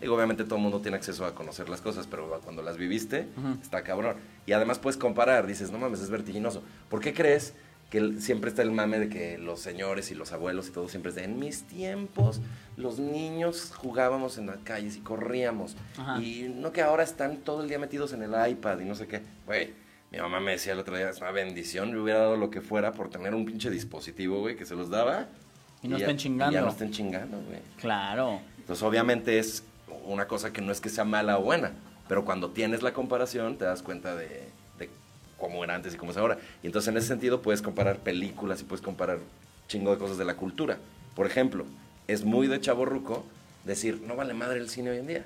Digo, obviamente todo el mundo tiene acceso a conocer las cosas, pero cuando las viviste, Ujú. está cabrón. Y además puedes comparar, dices, no mames, es vertiginoso. ¿Por qué crees que siempre está el mame de que los señores y los abuelos y todo siempre es de, en mis tiempos los niños jugábamos en las calles y corríamos. Ajá. Y no que ahora están todo el día metidos en el iPad y no sé qué. Güey, mi mamá me decía el otro día, es una bendición, le hubiera dado lo que fuera por tener un pinche dispositivo, güey, que se los daba. Y no ya- estén chingando. Y ya no estén chingando, güey. Claro. Entonces, obviamente es una cosa que no es que sea mala o buena, pero cuando tienes la comparación te das cuenta de, de cómo era antes y cómo es ahora. Y entonces, en ese sentido, puedes comparar películas y puedes comparar chingo de cosas de la cultura. Por ejemplo, es muy de chaborruco decir, no vale madre el cine hoy en día.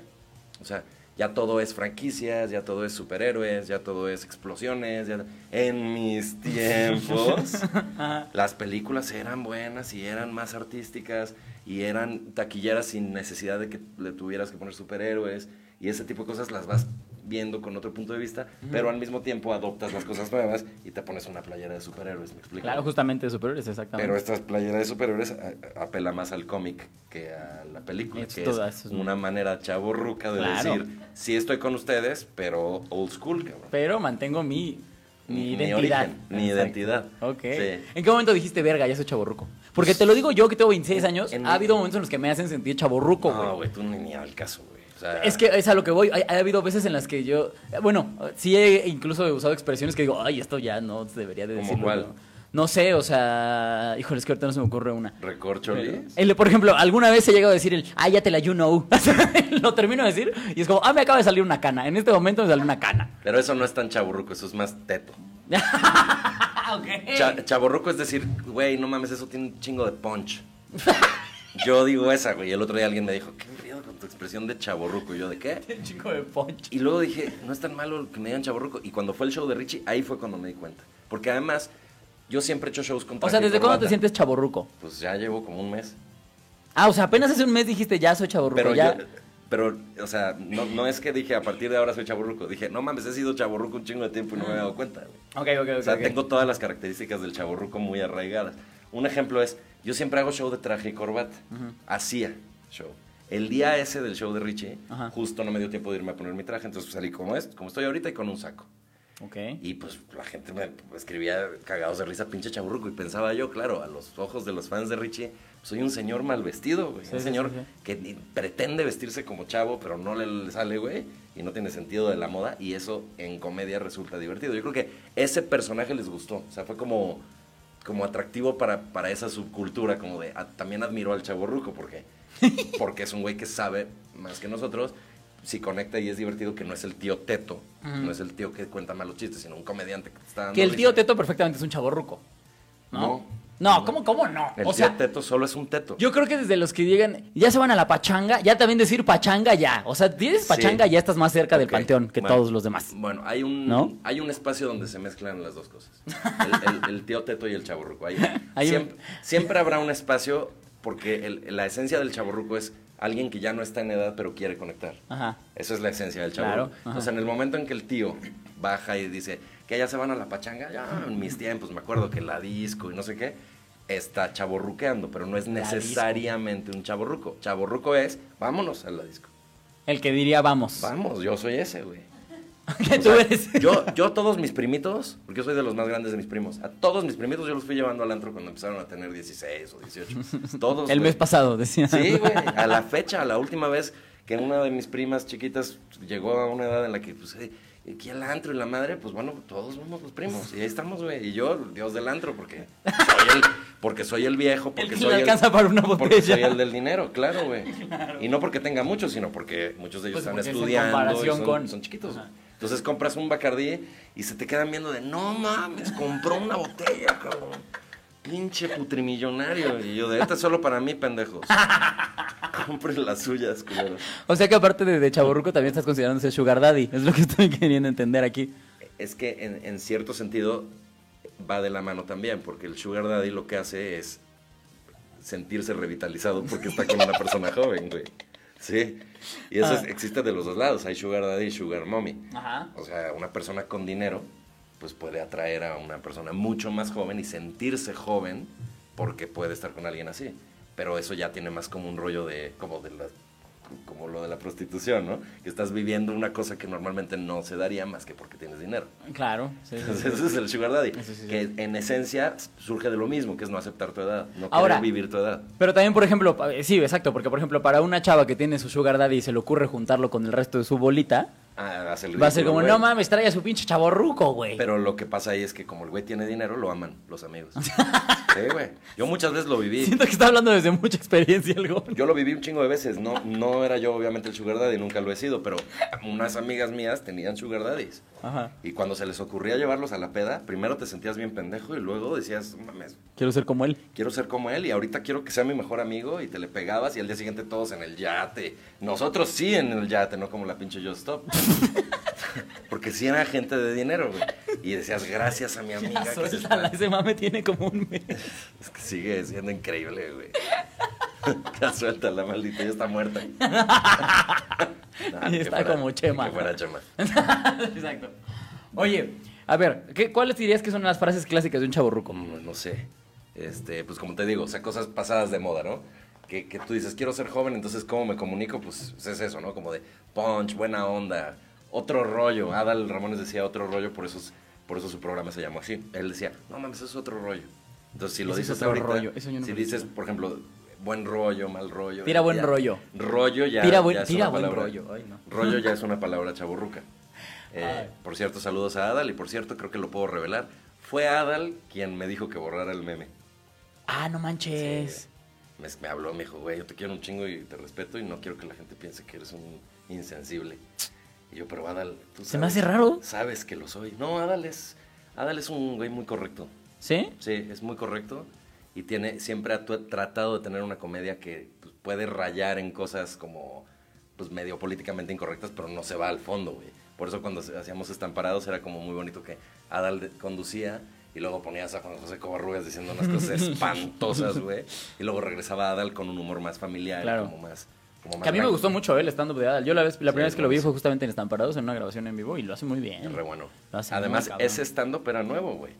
O sea, ya todo es franquicias, ya todo es superhéroes, ya todo es explosiones. ya- En mis tiempos, las películas eran buenas y eran más artísticas y eran taquilleras sin necesidad de que le tuvieras que poner superhéroes y ese tipo de cosas las vas viendo con otro punto de vista, pero al mismo tiempo adoptas las cosas nuevas y te pones una playera de superhéroes, ¿me explico? Claro, justamente de superiores, exactamente. Pero esta playera de superhéroes apela más al cómic que a la película, Es que es una manera chaborruca de Claro. decir, sí estoy con ustedes, pero old school, cabrón. Pero mantengo mi, mi identidad. origen, mi identidad. Ok. Sí. ¿En qué momento dijiste, verga, ya soy chaborruco? Porque te lo digo yo que tengo 26 años, En ha mi- habido momentos en los que me hacen sentir chaborruco, güey. No, güey, tú ni, ni al caso, güey. O sea, Es que es a lo que voy. Ha, ha habido veces en las que yo. Bueno, sí he incluso usado expresiones que digo, ay, esto ya no debería de ¿Cómo decirlo. cuál? No, No sé, o sea. Híjole, es que ahorita no se me ocurre una. ¿Recorcholis? El, por ejemplo, alguna vez he llegado a decir el, ah, ya te la you know. lo termino de decir y es como, ah, me acaba de salir una cana. En este momento me salió una cana. Pero eso no es tan chaburruco, eso es más teto. ok. Cha- chaborruco es decir, güey, no mames, eso tiene un chingo de punch. Yo digo esa, güey. y El otro día alguien me dijo, qué tu expresión de chaborruco. Y yo, ¿de qué? Un chico de punch. Y luego dije, no es tan malo que me digan chaborruco. Y cuando fue el show de Richie, ahí fue cuando me di cuenta. Porque además, yo siempre he hecho shows con O sea, ¿desde cuándo te sientes chaborruco? Pues ya llevo como un mes. Ah, o sea, apenas hace un mes dijiste, ya soy chaborruco. Pero ya. yo, pero, o sea, no, no es que dije a partir de ahora soy chaborruco. Dije, no mames, he sido chaborruco un chingo de tiempo y no me he dado cuenta. güey. Ok, ok, ok. O sea, ok. tengo todas las características del chaborruco muy arraigadas. Un ejemplo es, yo siempre hago show de traje y corbata. Hacía show. El día ese del show de Richie, Ajá. justo no me dio tiempo de irme a poner mi traje, entonces salí como es, como estoy ahorita y con un saco. Ok. Y pues la gente me escribía cagados de risa, pinche chaburruco. Y pensaba yo, claro, a los ojos de los fans de Richie, soy un señor mal vestido, güey. Sí, un sí, señor sí, que pretende vestirse como chavo, pero no le, le sale, güey. Y no tiene sentido de la moda. Y eso en comedia resulta divertido. Yo creo que ese personaje les gustó. O sea, fue como, como atractivo para, para esa subcultura. Como de, también admiro al chaburruco porque, porque es un güey que sabe más que nosotros. Si conecta y es divertido, que no es el tío Teto, no es el tío que cuenta malos chistes, sino un comediante que te está dando Que el tío. Teto perfectamente es un chaborruco. ¿No? No. No, ¿cómo, cómo no? El o sea, Teto solo es un teto. yo creo que desde los que llegan, ya se van a la pachanga, ya también decir pachanga ya. O sea, Sí. pachanga ya estás más cerca del panteón que bueno, todos los demás. Bueno, hay un, ¿No? hay un espacio donde se mezclan las dos cosas. El, el- el tío Teto y el chaborruco. Hay- un- siempre, siempre habrá un espacio porque el- la esencia del chaborruco es alguien que ya no está en edad pero quiere conectar. Ajá. Esa es la esencia del Claro, chaborruco. ajá. Entonces, en el momento en que el tío baja y dice que ya se van a la pachanga, ya en mis tiempos me acuerdo que la disco y no sé qué, está chaborruqueando, pero no es necesariamente un chaborruco. Chaborruco es, vámonos a la disco. El que diría vamos. Vamos, yo soy ese, güey. Que tú sea, eres. Yo, yo todos mis primitos, porque yo soy de los más grandes de mis primos, a todos mis primitos yo los fui llevando al antro cuando empezaron a tener 16 o 18. Todos. El mes pasado, decía. Sí, güey. A la fecha, a la última vez que una de mis primas chiquitas llegó a una edad en la que, pues, eh, Y aquí el antro y la madre, pues bueno, todos somos los primos. Y ahí estamos, güey. Y yo, Dios del antro, porque soy el, porque soy el viejo, porque que soy el, para una porque soy el del dinero, claro, güey. Y no porque tenga muchos, sino porque muchos de ellos Pues están porque es en estudiando y son, con- son chiquitos. Ajá. Entonces compras un Bacardí y se te quedan viendo de, no mames, compró una botella, cabrón. Pinche putrimillonario. Y yo, de esta es solo para mí, pendejos. Compren las suyas, culeros. O sea que aparte de, de chaborruco también estás considerándose sugar daddy. Es lo que estoy queriendo entender aquí. Es que en, en cierto sentido va de la mano también, porque el sugar daddy lo que hace es sentirse revitalizado porque está con una persona joven, güey. Sí. Y eso es- Ah. existe de los dos lados. Hay sugar daddy y sugar mommy. Ajá. O sea, una persona con dinero, pues puede atraer a una persona mucho más joven y sentirse joven porque puede estar con alguien así. Pero eso ya tiene más como un rollo de, como de la, como lo de la prostitución, ¿no? Que estás viviendo una cosa que normalmente no se daría más que porque tienes dinero. Claro. sí, ese es el sugar daddy, que en esencia surge de lo mismo, que es no aceptar tu edad, no Ahora- querer vivir tu edad. Pero también, por ejemplo, pa- sí, exacto, porque por ejemplo, para una chava que tiene su sugar daddy y se le ocurre juntarlo con el resto de su bolita, Ah, hace el va a ser como, güey. no mames, trae a su pinche chaborruco, güey. Pero lo que pasa ahí es que como el güey tiene dinero, lo aman los amigos. sí, güey. Yo muchas veces lo viví. Siento que está hablando desde mucha experiencia güey. Yo lo viví un chingo de veces. No, no era yo obviamente el sugar daddy, nunca lo he sido, pero unas amigas mías tenían sugar daddies. Ajá. Y cuando se les ocurría llevarlos a la peda, primero te sentías bien pendejo y luego decías, mames, Quiero ser como él. quiero ser como él y ahorita quiero que sea mi mejor amigo y te le pegabas y al día siguiente todos en el yate. Nosotros sí en el yate, no como la pinche Yo Stop. Porque sí era gente de dinero, güey. Y decías, gracias a mi amiga. Ya, que suéltala, está-". ese mame tiene como un mes. Es que sigue siendo increíble, güey. Ya suelta la maldita, ya está muerta. Nah, Y está fuera- como Chema. Que fuera Chema. Exacto. Oye, a ver, ¿qué, ¿cuáles dirías que son las frases clásicas de un chaborruco? Mm, No sé. Este, pues como te digo, o sea, cosas pasadas de moda, ¿no? Que, que tú dices, quiero ser joven, entonces ¿cómo me comunico? Pues es eso, ¿no? Como de punch, buena onda, otro rollo. Adal Ramones decía otro rollo, por eso, es- por eso su programa se llamó así. Él decía, no mames, eso es otro rollo. Entonces si lo es dices otro ahorita, rollo, eso yo no si dices, por ejemplo, buen rollo, mal rollo. Tira buen ya- rollo. Rollo ya, Tira buen- ya es tira una buen palabra- rollo, ay, no. Rollo ya es una palabra chaburruca. Eh, por cierto, saludos a Adal y por cierto, creo que lo puedo revelar. Fue Adal quien me dijo que borrara el meme. Ah, no manches. Me, me habló, me dijo, güey, yo te quiero un chingo y te respeto y no quiero que la gente piense que eres un insensible. Y yo, pero Adal, tú Se me sabes- hace raro. Sabes que lo soy. No, Adal es, Adal es un güey muy correcto. ¿Sí? Sí, es muy correcto y tiene siempre ha tratado de tener una comedia que pues, puede rayar en cosas como pues medio políticamente incorrectas, pero no se va al fondo, güey. Por eso cuando hacíamos estamparados era como muy bonito que Adal conducía y luego ponías a Juan José Covarrubias diciendo unas cosas espantosas, güey. Y luego regresaba Adal con un humor más familiar, Claro. como más... Como Que a mí me gustó mucho eh, el stand-up de Adal. Yo la, vez, la Sí, primera vez que lo vi fue justamente en Estamparados, en una grabación en vivo, y lo hace muy bien. Re bueno. Además, ese stand-up era nuevo, güey.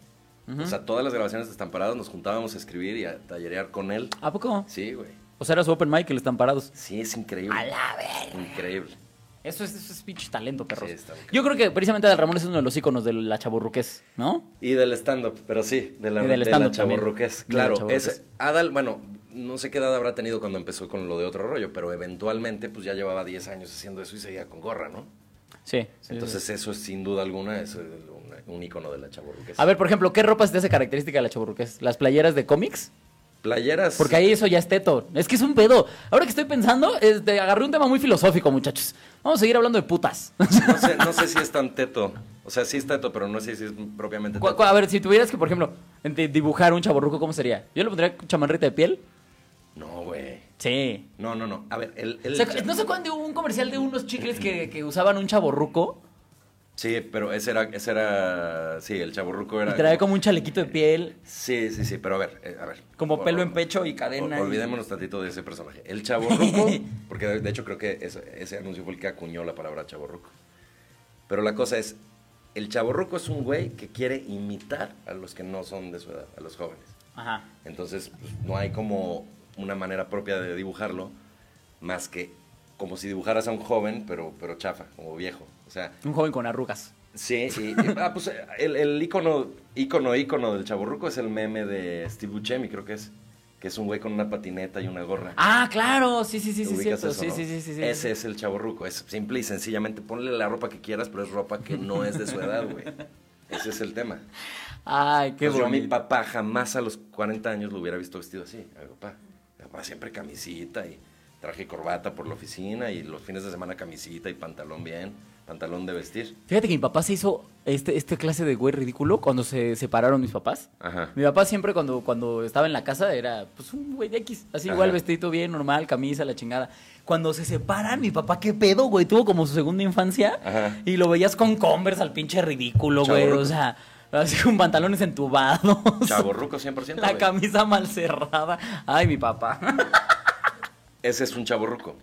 O sea, todas las grabaciones de estamparados nos juntábamos a escribir y a tallerear con él. ¿A poco? Sí, güey. O sea, era su open mic el Estamparados. Sí, es increíble. A la verga. Increíble. Eso es, eso es pinche talento, perros. Sí, está muy Yo creo que precisamente Adal Ramón es uno de los íconos de la chaburruqués, ¿no? Y del stand-up, pero sí, de la, Y del de la. De la Claro, es, Adal, bueno, no sé qué edad habrá tenido cuando empezó con lo de otro rollo, pero eventualmente pues ya llevaba 10 años haciendo eso y seguía con gorra, ¿no? Sí. sí, Entonces sí. eso es sin duda alguna es un, un ícono de la chavorruqués. A ver, por ejemplo, ¿qué ropa se te hace característica de la chaburruqués? ¿Las playeras de cómics? Playeras. Porque ahí eso ya es teto. Es que es un pedo. Ahora que estoy pensando, este, agarré un tema muy filosófico, muchachos. Vamos a seguir hablando de putas. No sé, no sé si es tan teto. O sea, sí es teto, pero no sé si es propiamente teto. a ver, si tuvieras que, por ejemplo, dibujar un chaburruco, ¿cómo sería? Yo le pondría chamarrita de piel. No, güey. Sí. No, no, no. A ver, el... el O sea, ¿No se acuerdan de un comercial de unos chicles que, que usaban un chaborruco? Sí, pero ese era, ese era... Sí, el chaborruco era... Y traía como un chalequito de piel, Sí, sí, sí, pero a ver, eh, a ver. como Por- pelo en pecho y cadena. Y- Olvidémonos tantito de ese personaje. El chaborruco, porque de, hecho creo que ese, ese anuncio fue el que acuñó la palabra chaborruco. Pero la cosa es, el chaborruco es un güey que quiere imitar a los que no son de su edad, a los jóvenes. Ajá. Entonces, pues, no hay como una manera propia de dibujarlo, más que como si dibujaras a un joven, pero, pero chafa, como viejo. O sea, Un joven con arrugas. Sí, y, ah, pues el, el ícono, ícono, ícono del chaburruco es el meme de Steve Buscemi, creo que es. que es un güey con una patineta y una gorra. Ah, claro, sí, sí, sí, sí, ¿Ubicas cierto. eso, Sí, no? sí, sí, sí, sí. Ese es el chaborruco. Es simple y sencillamente ponle la ropa que quieras, pero es ropa que no es de su edad, güey. Ese es el tema. Ay, qué Pues yo a mi bonito. papá jamás a los 40 años lo hubiera visto vestido así. A mi papá. Mi papá siempre camisita y traje corbata por la oficina y los fines de semana camisita y pantalón bien, pantalón de vestir. Fíjate que mi papá se hizo este, este clase de güey ridículo cuando se separaron mis papás. Ajá. Mi papá siempre cuando, cuando estaba en la casa era pues un güey de X, así Ajá. igual vestido bien, normal, camisa, la chingada. Cuando se separan, mi papá, qué pedo, güey, tuvo como su segunda infancia Ajá. y lo veías con Converse al pinche ridículo, güey, o sea, así con pantalones entubados. Chaborruco 100%. La güey. camisa mal cerrada. Ay, mi papá. Ese es un chaborruco.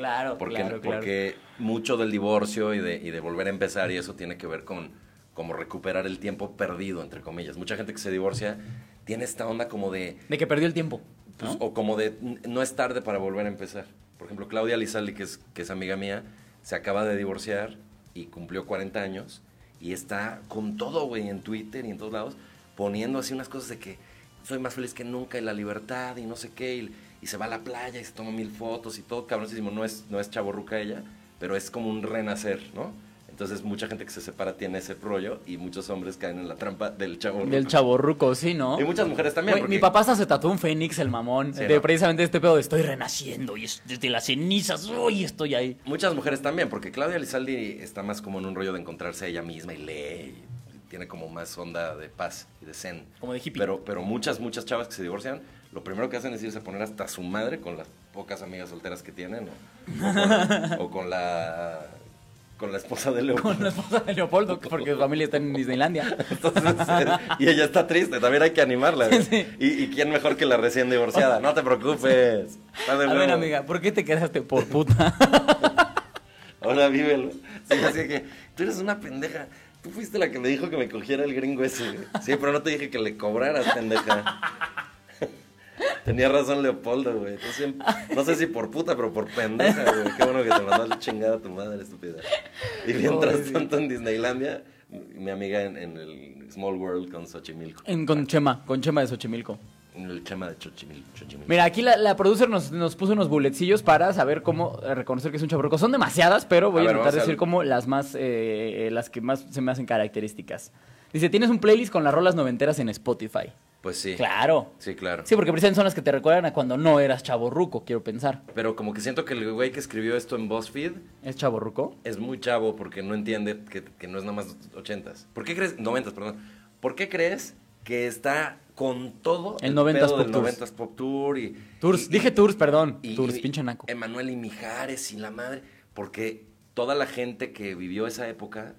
Claro, Porque, claro, claro. porque mucho del divorcio y de, y de volver a empezar y eso tiene que ver con como recuperar el tiempo perdido, entre comillas. Mucha gente que se divorcia tiene esta onda como de, De que perdió el tiempo. pues, ¿no? o como de no es tarde para volver a empezar. Por ejemplo, Claudia Lizaldi, que es, que es amiga mía, se acaba de divorciar y cumplió 40 años y está con todo, güey, en Twitter y en todos lados, poniendo así unas cosas de que soy más feliz que nunca y la libertad y no sé qué, y, y se va a la playa y se toma mil fotos y todo, cabronísimo, no es, no es chaborruca ella, pero es como un renacer, ¿no? Entonces mucha gente que se separa tiene ese rollo y muchos hombres caen en la trampa del chaborruco. Del chaborruco, sí, ¿no? Y muchas mujeres también. Porque- Mi papá hasta se tatuó un fénix, el mamón, Sí, de ¿no? precisamente este pedo de estoy renaciendo y es desde las cenizas, uy, estoy ahí. Muchas mujeres también, porque Claudia Lizaldi está más como en un rollo de encontrarse a ella misma y lee, y tiene como más onda de paz y de zen. Como de hippie. Pero, pero muchas, muchas chavas que se divorcian, lo primero que hacen es irse a poner hasta su madre con las pocas amigas solteras que tienen, o, o con, o con la con la esposa de Leopoldo. Con la esposa de Leopoldo, porque su familia está en Disneylandia. Entonces, y ella está triste, también hay que animarla. Sí. Y, y quién mejor que la recién divorciada, no te preocupes. A ver, amiga, ¿por qué te quedaste por puta? Ahora vívelo. Sí, así que tú eres una pendeja. Tú fuiste la que me dijo que me cogiera el gringo ese. Sí, pero no te dije que le cobraras, pendeja. Tenía razón Leopoldo, güey. Siempre- no sé si por puta, pero por pendeja, güey. Qué bueno que te mandó la chingada a tu madre, estúpida. Y mientras tanto en Disneylandia, mi amiga en, en el Small World con Xochimilco. En- con Chema, con Chema de Xochimilco. En el chema de Xochimilco. Xochimilco. Mira, aquí la, la producer nos, nos puso unos bulletcillos para saber cómo eh, reconocer que es un chaburruco. Son demasiadas, pero voy A a, ver, intentar vamos a- decir como las más, eh, eh, las que más se me hacen características. Dice, tienes un playlist con las rolas noventeras en Spotify. Pues sí. Claro. Sí, claro. Sí, porque precisamente son las que te recuerdan a cuando no eras chaborruco, quiero pensar. Pero como que siento que el güey que escribió esto en BuzzFeed ¿Es chaborruco? es muy chavo porque no entiende que, que no es nada más ochentas. ¿Por qué crees? Noventas, perdón. ¿Por qué crees que está con todo El noventas pedo Pop del Tours. noventas pop tour y Tours, y- dije tours, perdón. y- tours, pinche naco. Emanuel y Mijares y la madre, porque toda la gente que vivió esa época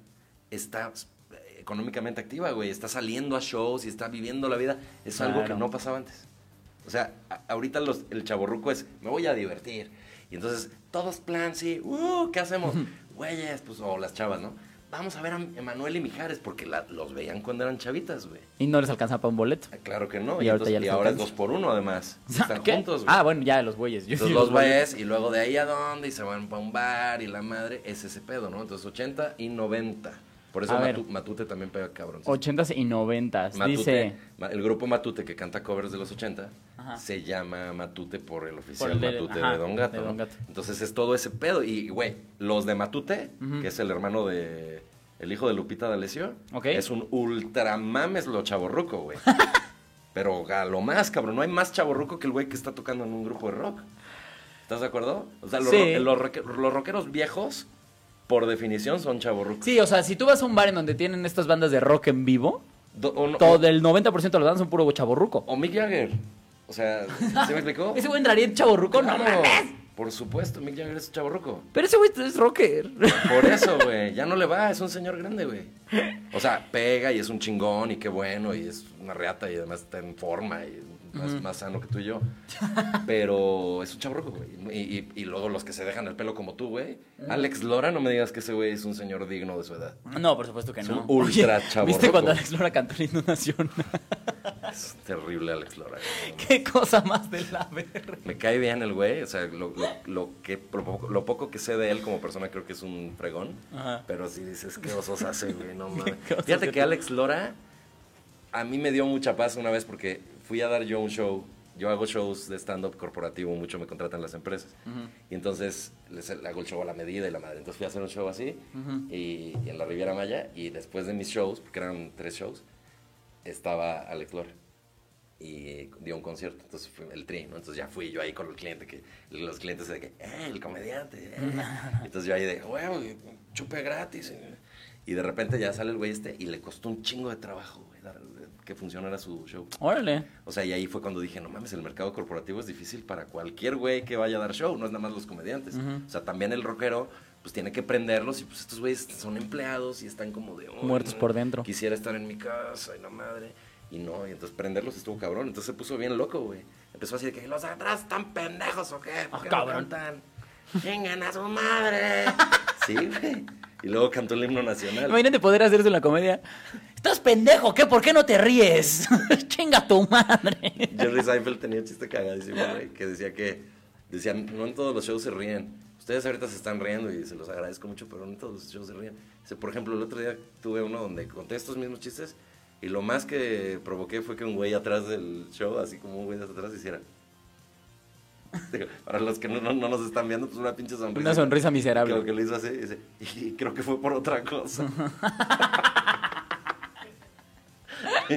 está económicamente activa, güey, está saliendo a shows y está viviendo la vida, es algo que no pasaba antes. O sea, a- ahorita los, el chaborruco es, me voy a divertir. Y entonces, todos plan, sí, uh, ¿qué hacemos? Güeyes, pues, o las chavas, ¿no? Vamos a ver a Emanuel y Mijares, porque la- los veían cuando eran chavitas, güey. Y no les alcanzaba para un boleto. Ah, Claro que no. Y Y, ahorita entonces- ya y ahora es dos por uno, además. Están ¿Qué? juntos, güey. Ah, bueno, ya los güeyes. Yo Entonces sí, los güeyes. y luego de ahí a dónde y se van para un bar y la madre es ese pedo, ¿no? Entonces 80 y 90. Por eso. Matu- Matute también pega cabrón. 80s y 90s. Matute, Dice. el grupo Matute que canta covers de los 80 Ajá. se llama Matute por el oficial el de- Matute ajá, de Don Gato. de Don ¿no? Gato. Entonces es todo ese pedo. Y, güey, los de Matute, que es el hermano de. El hijo de Lupita D'Alessio, es un ultramames lo chaborruco, güey. Pero a lo más, cabrón. No hay más chaborruco que el güey que está tocando en un grupo de rock. ¿Estás de acuerdo? O sea, los, Sí. ro- los los rockeros viejos, por definición, son chaborrucos. Sí, o sea, si tú vas a un bar en donde tienen estas bandas de rock en vivo, Do- o, no- todo el 90% de las bandas son puro chaborruco. o Mick Jagger. O sea, ¿sí me explicó? ¿Ese güey entraría en chaborruco? No, Claro, mames. Por supuesto, Mick Jagger es chaborruco. Pero ese güey es rocker. Por eso, güey. Ya no le va, es un señor grande, güey. O sea, pega y es un chingón y qué bueno y es una reata y además está en forma y más, más sano que tú y yo. Pero es un chaborruco, güey. Y, y- y luego los que se dejan el pelo como tú, güey. Alex Lora, no me digas que ese güey es un señor digno de su edad. No, por supuesto que Es no. un ultra Oye, chavorruco. ¿Viste cuando Alex Lora cantó el himno nacional? Es terrible Alex Lora. güey. Qué cosa más de la verga. Me cae bien el güey, o sea, lo, lo, lo que, lo, poco- lo poco que sé de él como persona creo que es un fregón. Ajá. Pero si dices, qué osos hace, güey, no mames. ¿Qué osos Fíjate que Alex Lora a mí me dio mucha paz una vez porque fui a dar yo un show, yo hago shows de stand-up corporativo, mucho me contratan las empresas. Y entonces les hago el show a la medida y la madre. Entonces fui a hacer un show así y, y en la Riviera Maya. Y después de mis shows, porque eran tres shows, estaba Alex Lora. Y dio un concierto, entonces fue el tri, ¿no? Entonces ya fui yo ahí con el cliente, que los clientes de que, eh, el comediante, eh. Entonces yo ahí de, huevo, chupe gratis. Y de repente ya sale el güey este y le costó un chingo de trabajo, güey, que funcionara su show. Órale. O sea, y ahí fue cuando dije, no mames, el mercado corporativo es difícil para cualquier güey que vaya a dar show, no es nada más los comediantes. O sea, también el rockero, pues tiene que prenderlos y pues estos güeyes son empleados y están como de... "Ay, Muertos no, por dentro". Quisiera estar en mi casa y la madre. Y no, y entonces prenderlos estuvo cabrón. Entonces se puso bien loco, güey. Empezó así de que los de atrás están pendejos o qué, ¿por Ah, qué no cabrón. cantan? A su madre. sí, güey. Y luego cantó el himno nacional. Imagínate poder hacer eso en la comedia. Estás pendejo, ¿qué? ¿Por qué no te ríes? Chinga tu madre. Jerry Seinfeld tenía un chiste cagadísimo, güey, que decía que, decían, no en todos los shows se ríen. Ustedes ahorita se están riendo y se los agradezco mucho, pero no en todos los shows se ríen. Dice, por ejemplo, el otro día tuve uno donde conté estos mismos chistes y lo más que provoqué fue que un güey atrás del show, así como un güey de atrás, hiciera... Digo, para los que no, no- no nos están viendo, pues una pinche sonrisa. Una sonrisa miserable. Creo que lo hizo así, dice, y creo que fue por otra cosa.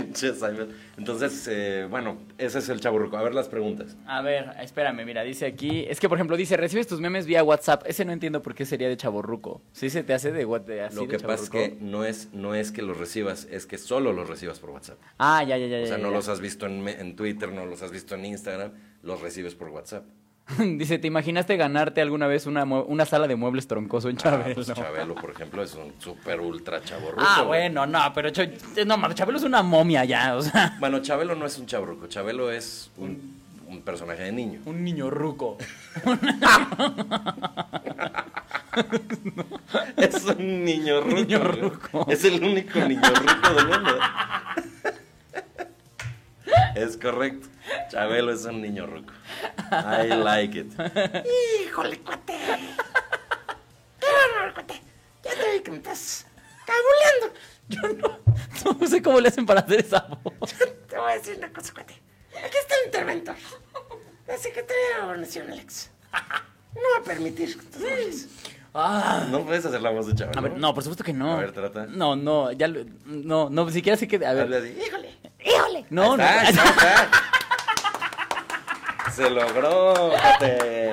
Pinche Seinfeld. Entonces, eh, bueno, ese es el chaburruco. A ver las preguntas. A ver, espérame, mira, dice aquí. Es que, por ejemplo, dice: recibes tus memes vía WhatsApp. Ese no entiendo por qué sería de chaborruco. ¿Sí se te hace de, what- de así Lo de que pasa es que no es, no es que los recibas, es que solo los recibas por WhatsApp. Ah, ya, ya, ya. O sea, ya, no ya. los has visto en Twitter, no los has visto en Instagram, los recibes por WhatsApp. dice: ¿te imaginaste ganarte alguna vez una, una sala de muebles troncoso en Ah, Chabelo? pues Chabelo, por ejemplo, es un súper ultra chaborruco. Ah, bueno, no, pero Ch- no, mames, Chabelo es una momia ya, o sea, Bueno, Chabelo no es un chaborruco, Chabelo es un, un personaje de niño. un niño ruco. Es un niño ruco. Niño güey. ruco. Es el único niño ruco del mundo. Es correcto. Chabelo es un niño ruco. I like it. Híjole, cuate. Qué bárbaro, cuate. Ya te vi que me estás cabuleando. Yo no, no sé cómo le hacen para hacer esa voz. Te voy a decir una cosa, cuate. Aquí está el interventor. La Secretaría de Gobernación, Alex. No va a permitir que. Ah. No puedes hacer la voz de Chabelo. A ver, no, por supuesto que no. A ver, trata. No, no, ya lo- no, no, siquiera sé que, a ver. así. Híjole, híjole. No, no. Está, ahí está. Se logró, cuate.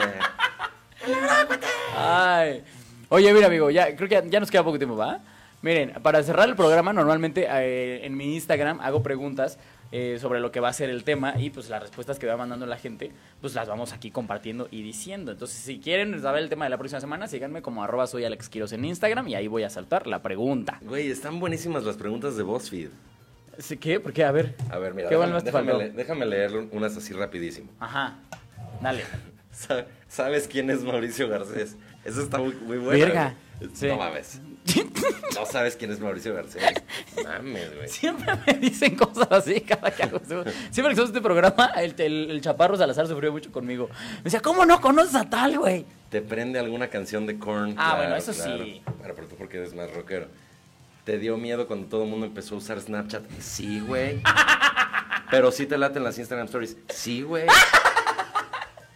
Ay. Oye, mira, amigo, ya creo que ya, ya nos queda poco tiempo, ¿va? Miren, para cerrar el programa, normalmente eh, en mi Instagram hago preguntas eh, sobre lo que va a ser el tema y pues las respuestas que va mandando la gente, pues las vamos aquí compartiendo y diciendo. Entonces, si quieren saber el tema de la próxima semana, síganme como arroba soy Alex Quiroz en Instagram y ahí voy a saltar la pregunta. Güey, están buenísimas las preguntas de BuzzFeed. ¿Sí, ¿Qué? ¿Por qué? A ver. A ver, mira, ¿Qué déjame, déjame le- déjame leer unas así rapidísimo. Ajá. Dale. Sa- ¿Sabes quién es Mauricio Garcés? Eso está muy, muy bueno. Verga. Sí. No mames. No sabes quién es Mauricio Garcés. Mames, güey. Siempre me dicen cosas así cada que hago. Siempre que hacemos este programa, el, el, el chaparro Salazar sufrió mucho conmigo. Me decía, ¿cómo no conoces a tal, güey? ¿Te prende alguna canción de Korn? Ah, bueno, eso sí. Bueno, pero tú porque eres más rockero. ¿Te dio miedo cuando todo el mundo empezó a usar Snapchat? Sí, güey. Pero sí te laten las Instagram Stories. Sí, güey.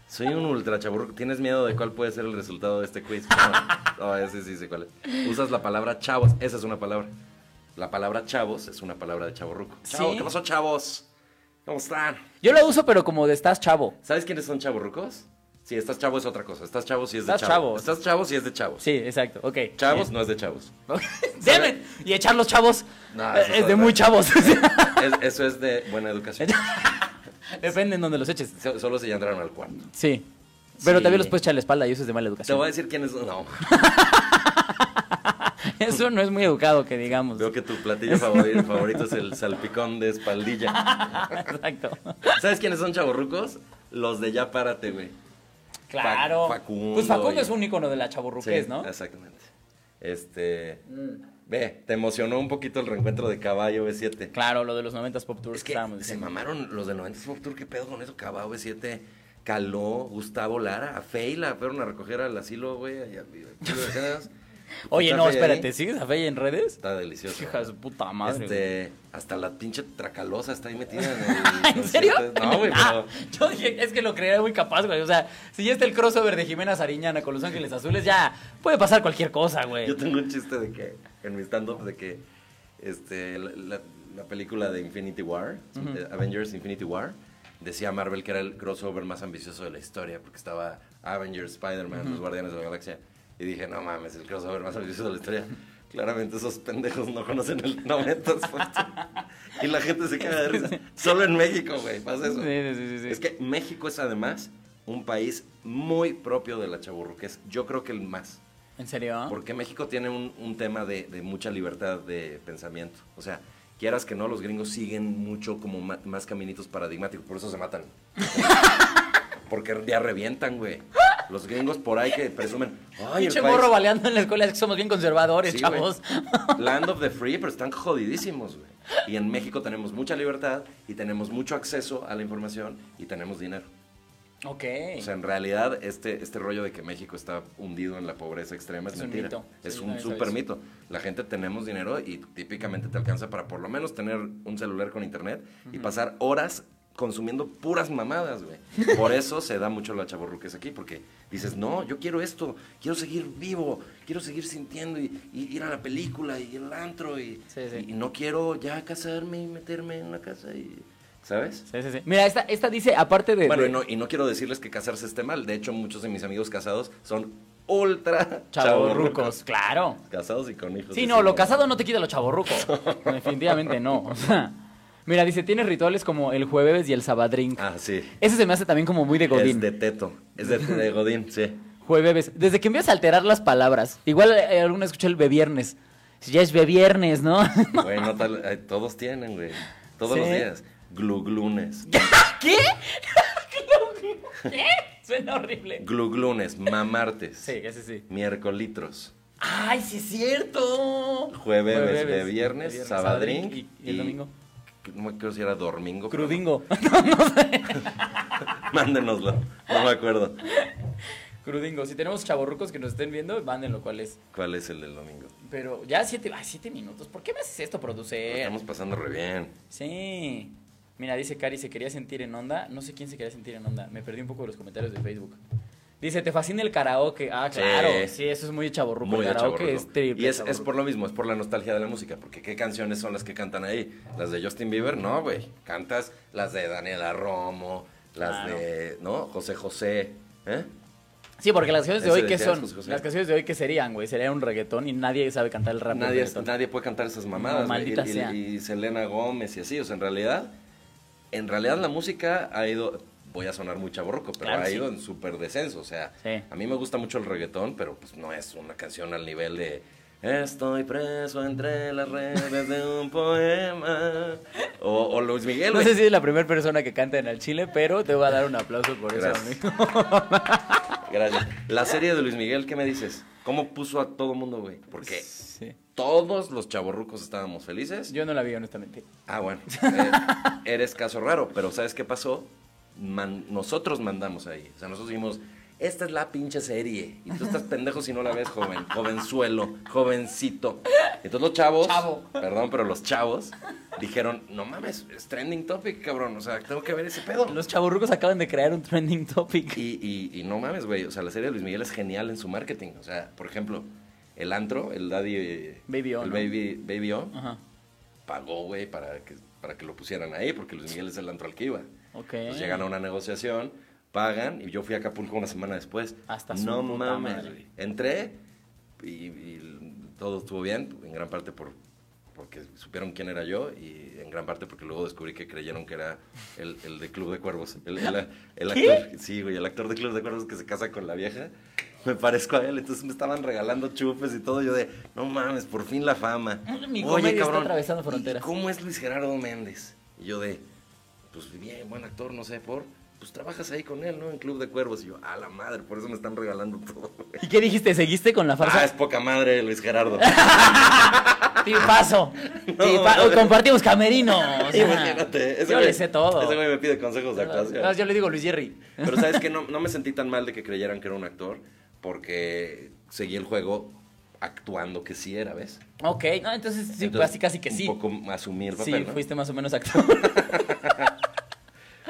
Soy un ultra chaburro. ¿Tienes miedo de cuál puede ser el resultado de este quiz? No, no, ese sí sé cuál es. Usas la palabra chavos. Esa es una palabra. La palabra chavos es una palabra de chaburruco. Chavo, ¿Sí? ¿qué pasó, chavos? ¿Cómo están? Yo lo uso, pero como de estás chavo. ¿Sabes quiénes son chaburrucos? Sí, estás chavo es otra cosa. Estás chavo si es de Estás chavo. chavo. Estás chavo si es de chavos. Sí, exacto. Ok. Chavos no es de chavos. It. Y echar los chavos No, eh, es es de muy chavos. Es- eso es de buena educación. Depende en donde los eches. So- Solo se ya entraron al cuarto. Sí. Pero Sí. también los puedes echar a la espalda y eso es de mala Te educación. voy a decir quiénes son. No, Eso no es muy educado, que digamos. veo que tu platillo favorito, favorito es el salpicón de espaldilla. Exacto. ¿Sabes quiénes son chavorrucos? Los de Ya Párate, güey. Claro. Facundo pues Facundo y- es un ícono de la chaburruqués, Sí, ¿no? Exactamente. Este. Ve, te emocionó un poquito el reencuentro de Caballo B7. Claro, lo de los 90s Pop Tours Es que estábamos se mamaron los de 90 Pop Tour, ¿qué pedo con eso? Caballo B7, Caló, Gustavo Lara, a Fey la fueron a recoger al asilo, güey. y a- y- Oye, no, espérate, ¿sigues a Fey en redes? Está delicioso. Puta madre. Este, hasta la pinche tracalosa está ahí metida en el. ¿En serio? No, güey, pero. yo dije, es que lo creía muy capaz, güey. O sea, si ya está el crossover de Jimena Sariñana con Los Ángeles Azules, ya puede pasar cualquier cosa, güey. Yo tengo un chiste de que, en mi stand-up, de que este, la, la- la película de Infinity War, Avengers Infinity War, decía Marvel que era el crossover más ambicioso de la historia, porque estaba Avengers, Spider-Man, los Guardianes de la Galaxia. Y dije, no mames, el crossover más ambicioso de la historia. Claramente esos pendejos no conocen el 90 Y la gente se queda de risa. Solo en México, güey, pasa eso. Sí, sí, sí. Es que México es además un país muy propio de la chaburruquez. Yo creo que el más. ¿En serio? Porque México tiene un, un tema de, de mucha libertad de pensamiento. O sea, quieras que no, los gringos siguen mucho como ma- más caminitos paradigmáticos. Por eso se matan. Porque ya revientan, güey. Los gringos por ahí que presumen. Ay, Pinche morro baleando en la escuela, es que somos bien conservadores, Sí, chavos. Land of the free, pero están jodidísimos, güey. Y en México tenemos mucha libertad y tenemos mucho acceso a la información y tenemos dinero. ok. O sea, en realidad, este, este rollo de que México está hundido en la pobreza extrema es, Es un mentira. mito. Es Sí, un súper mito. La gente tenemos dinero y típicamente te alcanza para por lo menos tener un celular con internet y pasar horas consumiendo puras mamadas, güey. Por eso se da mucho la chaborruques aquí, porque dices, no, yo quiero esto, quiero seguir vivo, quiero seguir sintiendo y, y ir a la película y el antro y, Sí, sí. y no quiero ya casarme y meterme en la casa y... ¿Sabes? Sí, sí, sí. Mira, esta, esta dice, aparte de... Bueno, de- y no, y no quiero decirles que casarse esté mal. De hecho, muchos de mis amigos casados son ultra Chavorrucos, claro. Casados y con hijos. Sí, no, lo casado no te quita lo chaborruco. Definitivamente no. O sea, mira, dice, tienes rituales como el jueves y el sabadrink. Ah, sí. Ese se me hace también como muy de Godín. Es de teto. Es de, de Godín, sí. Jueves. Desde que empiezas a alterar las palabras. Igual eh, alguna escuché el beviernes. Ya es beviernes, ¿no? Güey, no tal- todos tienen, güey. Todos Sí. los días. Gluglunes. ¿Qué? ¿Qué? Suena horrible. Gluglunes, mamartes. Sí, ese sí. Miércolitros. ¡Ay, sí es cierto! Jueves, Jueves, de viernes, de viernes, sabadrink. sabadrink y- y el domingo. No me acuerdo si era domingo. pero- Crudingo. Mándenoslo. No me acuerdo. Crudingo. Si tenemos chavorrucos que nos estén viendo, mándenlo cuál es. ¿Cuál es el del domingo? Pero ya siete, ay, siete minutos. ¿Por qué me haces esto, producer? estamos pasando re bien. Sí. Mira, dice Cari, se quería sentir en onda. No sé quién se quería sentir en onda. Me perdí un poco de los comentarios de Facebook. Dice, ¿te fascina el karaoke? Ah, claro. Sí, eso es muy chaborruco. Muy el karaoke es triple Y es, es por lo mismo, es por la nostalgia de la música. Porque ¿qué canciones son las que cantan ahí? Las de Justin Bieber, no, güey. Cantas las de Daniela Romo, las Claro. de, ¿no? José José. ¿Eh? Sí, porque las canciones de Ese hoy, ¿qué son? José José. Las canciones de hoy, ¿qué serían, güey? Sería un reggaetón y nadie sabe cantar el rap. Nadie, nadie puede cantar esas mamadas. No, maldita y, y Selena Gómez y así. O sea, en realidad, en realidad la música ha ido, voy a sonar muy chaborroco, pero Claro, ha sí. ido en súper descenso. O sea, Sí. a mí me gusta mucho el reggaetón, pero pues no es una canción al nivel de Estoy preso entre las redes de un poema. O, o Luis Miguel, No sé si es la primera persona que canta en el Chile, pero te voy a dar un aplauso por eso, Gracias. amigo. Gracias. La serie de Luis Miguel, ¿qué me dices? ¿Cómo puso a todo mundo, güey? Porque Sí. todos los chavorrucos estábamos felices. Yo no la vi, honestamente. Ah, bueno. Eh, eres caso raro, pero ¿sabes qué pasó? Man- nosotros mandamos ahí. O sea, nosotros dijimos, esta es la pinche serie. Y tú estás pendejo si no la ves, joven. Jovenzuelo, jovencito. Entonces los chavos, Chavo. perdón, pero los chavos dijeron, no mames, es trending topic, cabrón. O sea, tengo que ver ese pedo. Los chaburrucos acaban de crear un trending topic. Y, y, y no mames, güey. O sea, la serie de Luis Miguel es genial en su marketing. O sea, por ejemplo, el antro, el Daddy... eh, Baby O, El ¿no? Baby, Baby O, Ajá. pagó, güey, para que, para que lo pusieran ahí, porque Luis Miguel es el antro al que iba. Ok. Pues llegan a una negociación, pagan, y yo fui a Acapulco una semana después. Hasta su No puta mames, madre. Entré y, y todo estuvo bien, en gran parte por porque supieron quién era yo y en gran parte porque luego descubrí que creyeron que era el, el de Club de Cuervos. El, el- el actor, sí, güey, el actor de Club de Cuervos que se casa con la vieja. Me parezco a él, entonces me estaban regalando chupes y todo. Yo de, no mames, por fin la fama. Mi comedia está atravesando ¿y fronteras. ¿Cómo es Luis Gerardo Méndez? Y yo de, pues bien, buen actor, no sé, por. Pues trabajas ahí con él, ¿no? En Club de Cuervos. Y yo, a la madre, por eso me están regalando todo. güey". ¿Y qué dijiste? ¿Seguiste con la Ah, farsa? es poca madre, Luis Gerardo. Tipazo. Tipa- Compartimos camerino. o sea, Imagínate. ese yo güey- le sé todo. Ese güey me pide consejos de actuación. No, yo le digo Luis Jerry. Pero sabes que no, no me sentí tan mal de que creyeran que era un actor, porque seguí el juego actuando que sí era, ¿ves? Ok, no, entonces sí, Entonces, casi casi que sí. Un poco asumí el papel, sí, ¿no? fuiste más o menos actor.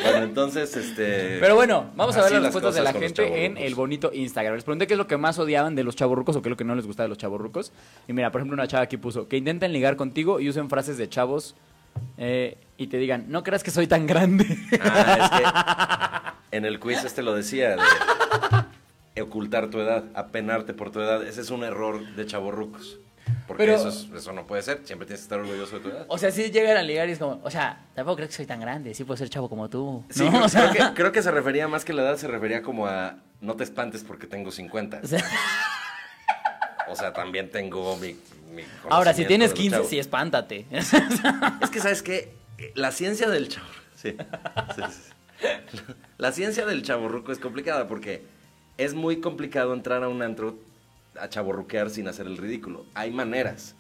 Bueno, entonces, este... Pero bueno, vamos a ver las respuestas de la gente en el bonito Instagram. Les pregunté qué es lo que más odiaban de los chavorrucos o qué es lo que no les gustaba de los chavorrucos. Y mira, por ejemplo, una chava aquí puso que intenten ligar contigo y usen frases de chavos eh, y te digan, no creas que soy tan grande. Ah, es que en el quiz este lo decía, de ocultar tu edad, apenarte por tu edad. Ese es un error de chavorrucos. Porque Pero- eso, es- eso no puede ser. Siempre tienes que estar orgulloso de tu edad. o sea, si llegan a ligar y es como, o sea, tampoco crees que soy tan grande, sí puedo ser chavo como tú. Sí, ¿no? creo, O sea, creo que, creo que se refería más que la edad, se refería como a no te espantes porque tengo 50. o sea, O sea, también tengo mi... mi ahora, si tienes de los 15, chavos. sí, espántate. Es que, ¿sabes qué? La ciencia del chavo... Sí, sí, sí, sí. La ciencia del chaborruco es complicada porque es muy complicado entrar a un antro a chaborruquear sin hacer el ridículo. Hay maneras.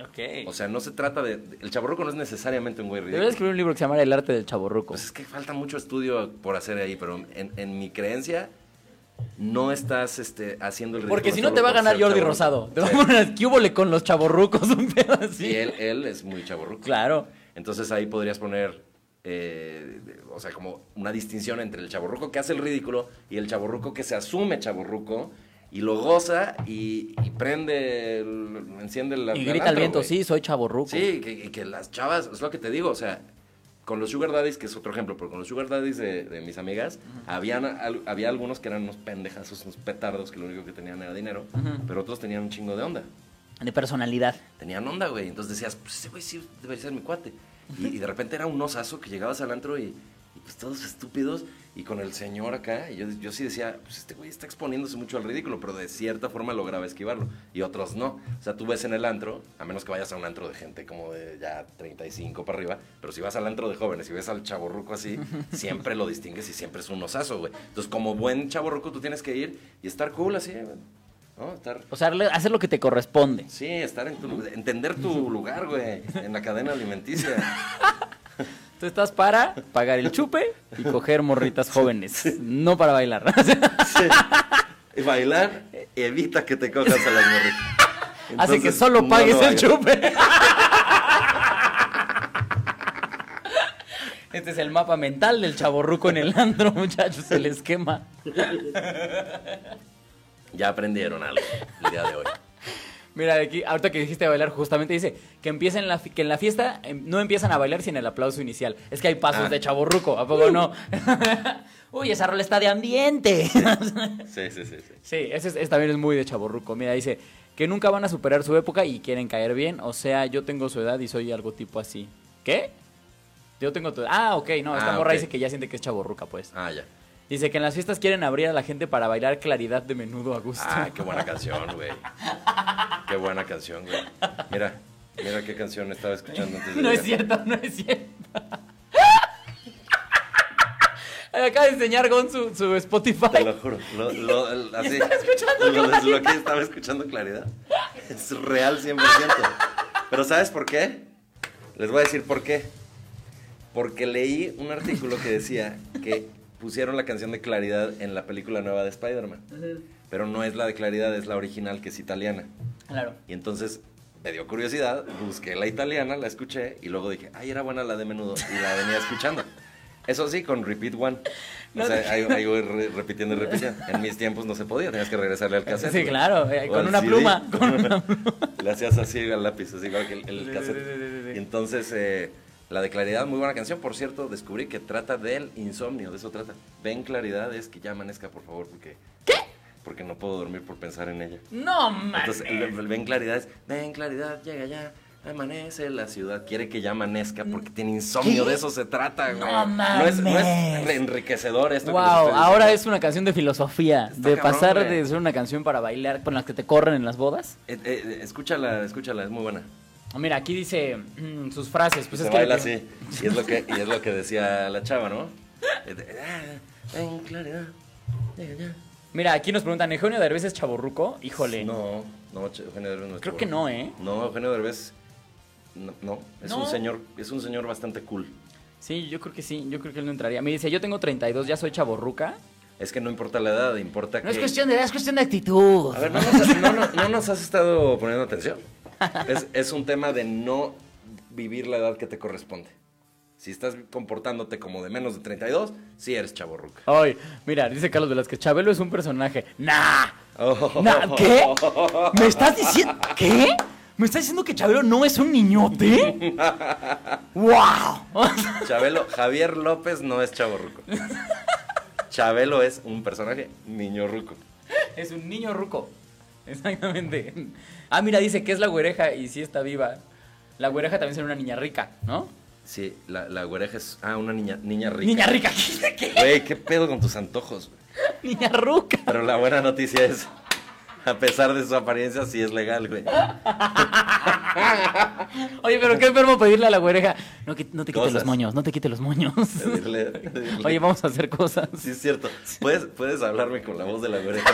ok. O sea, no se trata de... El chaborruco no es necesariamente un güey ridículo. Debería escribir un libro que se llama El arte del chavorruco. Pues es que falta mucho estudio por hacer ahí, pero en, en mi creencia no estás este, haciendo el ridículo. Porque si no te va a ganar Jordi chavorruco. Rosado. Te va Sí. a poner ¿qué húbole con los chavorrucos? Un pedo así. Y él, él es muy chaborruco. Claro. Entonces ahí podrías poner, eh, o sea, como una distinción entre el chaborruco que hace el ridículo y el chaborruco que se asume chaborruco y lo goza y, y prende, el- enciende la Y grita al viento, sí, soy chavorruco. Sí, que, y que las chavas, es lo que te digo, o sea, con los sugar daddies, que es otro ejemplo, pero con los sugar daddies de, de mis amigas, habían, al- había algunos que eran unos pendejazos, unos petardos, que lo único que tenían era dinero, pero otros tenían un chingo de onda. De personalidad. Tenían onda, güey. Entonces decías, pues ese güey sí debería ser mi cuate. Y, de repente era un osazo que llegabas al antro y, y, pues todos estúpidos y con el señor acá. Y yo, yo sí decía, pues este güey está exponiéndose mucho al ridículo, pero de cierta forma lograba esquivarlo. Y otros no. O sea, tú ves en el antro, a menos que vayas a un antro de gente como de ya 35 para arriba, pero si vas al antro de jóvenes y ves al chaborruco así, siempre lo distingues y siempre es un osazo, güey. Entonces, como buen chaborruco, tú tienes que ir y estar cool así. ¿No? Estar O sea, hacer lo que te corresponde. Sí, estar en tu lugar, entender tu lugar, güey, en la cadena alimenticia. Tú estás para pagar el chupe y coger morritas jóvenes, no para bailar. Sí. Y bailar evita que te cojas a las morritas. Hace que Entonces, solo pagues el chupe. Este es el mapa mental del chaborruco en el antro, muchachos, el esquema. Ya aprendieron algo el día de hoy. Mira, aquí, ahorita que dijiste bailar, justamente dice que empiecen la, que en la fiesta em, no empiezan a bailar sin el aplauso inicial. Es que hay pasos Ah. de chaborruco, ¿a poco no? Uy, esa rola está de ambiente. Sí, sí, sí. sí. Sí, ese es- ese también es muy de chaborruco. Mira, dice que nunca van a superar su época y quieren caer bien. O sea, yo tengo su edad y soy algo tipo así. ¿Qué? Yo tengo tu edad. Ah, ok, no, esta Ah, morra dice que ya siente que es chaborruca, pues. Ah, ya. Dice que en las fiestas quieren abrir a la gente para bailar claridad de menudo a gusto. Ah, qué buena canción, güey. Qué buena canción, güey. Mira, mira qué canción estaba escuchando antes de No es cierto, no es cierto. Me Acaba de enseñar Gon su, su Spotify. Te lo juro. Lo, lo- así, estaba escuchando lo Claridad. desbloqueé, estaba escuchando claridad. Es real 100%. Pero ¿sabes por qué? Les voy a decir por qué. Porque leí un artículo que decía que pusieron la canción de Claridad en la película nueva de Spider-Man. Pero no es la de Claridad, es la original que es italiana. Claro. Y entonces me dio curiosidad, busqué la italiana, la escuché y luego dije, ay, era buena la de menudo y la venía escuchando. Eso sí, con repeat one. O No sea, te- ahí, ahí voy re- repitiendo y repitiendo. En mis tiempos no se podía, tenías que regresarle al cassette. Sí, claro, eh, O con una CD. pluma, con una pluma. Le hacías así al lápiz, así igual que el, el cassette. Y entonces, eh, la de Claridad, muy buena canción. Por cierto, descubrí que trata del insomnio, de eso trata. Ven Claridad, es que ya amanezca, por favor, porque... ¿Qué? Porque no puedo dormir por pensar en ella. No, man. Entonces, el, el ven claridad es, ven claridad, llega ya, amanece la ciudad. Quiere que ya amanezca porque tiene insomnio, ¿Qué? de eso se trata, güey. No no, es, no mames. es enriquecedor esto. Wow, ahora es una canción de filosofía, Está de cabrón, pasar güey. de ser una canción para bailar con las que te corren en las bodas. Eh, eh, escúchala, escúchala, es muy buena. Mira, aquí dice mm, sus frases, pues se es que baila así. Y es, lo que, y es lo que decía la chava, ¿no? Ah, claridad. Mira, aquí nos preguntan, ¿Eugenio Derbez es chaborruco? Híjole. No, no, Eugenio Derbez no es Creo que no, ¿eh? No, Eugenio Derbez, no, no, es No. un señor, es un señor bastante cool. Sí, yo creo que sí, yo creo que él no entraría. Me dice, yo tengo 32, ya soy chaborruca. Es que no importa la edad, importa No que... es cuestión de edad, es cuestión de actitud. A ver, no nos, no, no- no nos has estado poniendo atención. Es, es un tema de no vivir la edad que te corresponde. Si estás comportándote como de menos de 32, sí eres chaborruca. Ay, mira, dice Carlos Velázquez, Chabelo es un personaje. ¡Nah! Oh. Nah, ¿Qué? ¿Me estás diciendo qué? ¿Me estás diciendo que Chabelo no es un niñote? ¡Wow! Chabelo, Javier López no es chaborruco. Chabelo es un personaje niño ruco. es un niño ruco. Exactamente. Ah, mira, dice que es la güereja y sí está viva. La güereja también será una niña rica, ¿no? Sí, la, la güereja es. Ah, una niña, niña rica. Niña rica, ¿qué? ¿Qué? Güey, ¿qué pedo con tus antojos? güey? Niña ruca. Pero la buena noticia es. A pesar de su apariencia, sí es legal, güey. Oye, pero qué enfermo pedirle a la güereja. No, que- no te quite Cosas. los moños, no te quite los moños. Pedirle- pedirle- Oye, vamos a hacer cosas. Sí, es cierto. ¿Puedes, puedes hablarme con la voz de la güereja.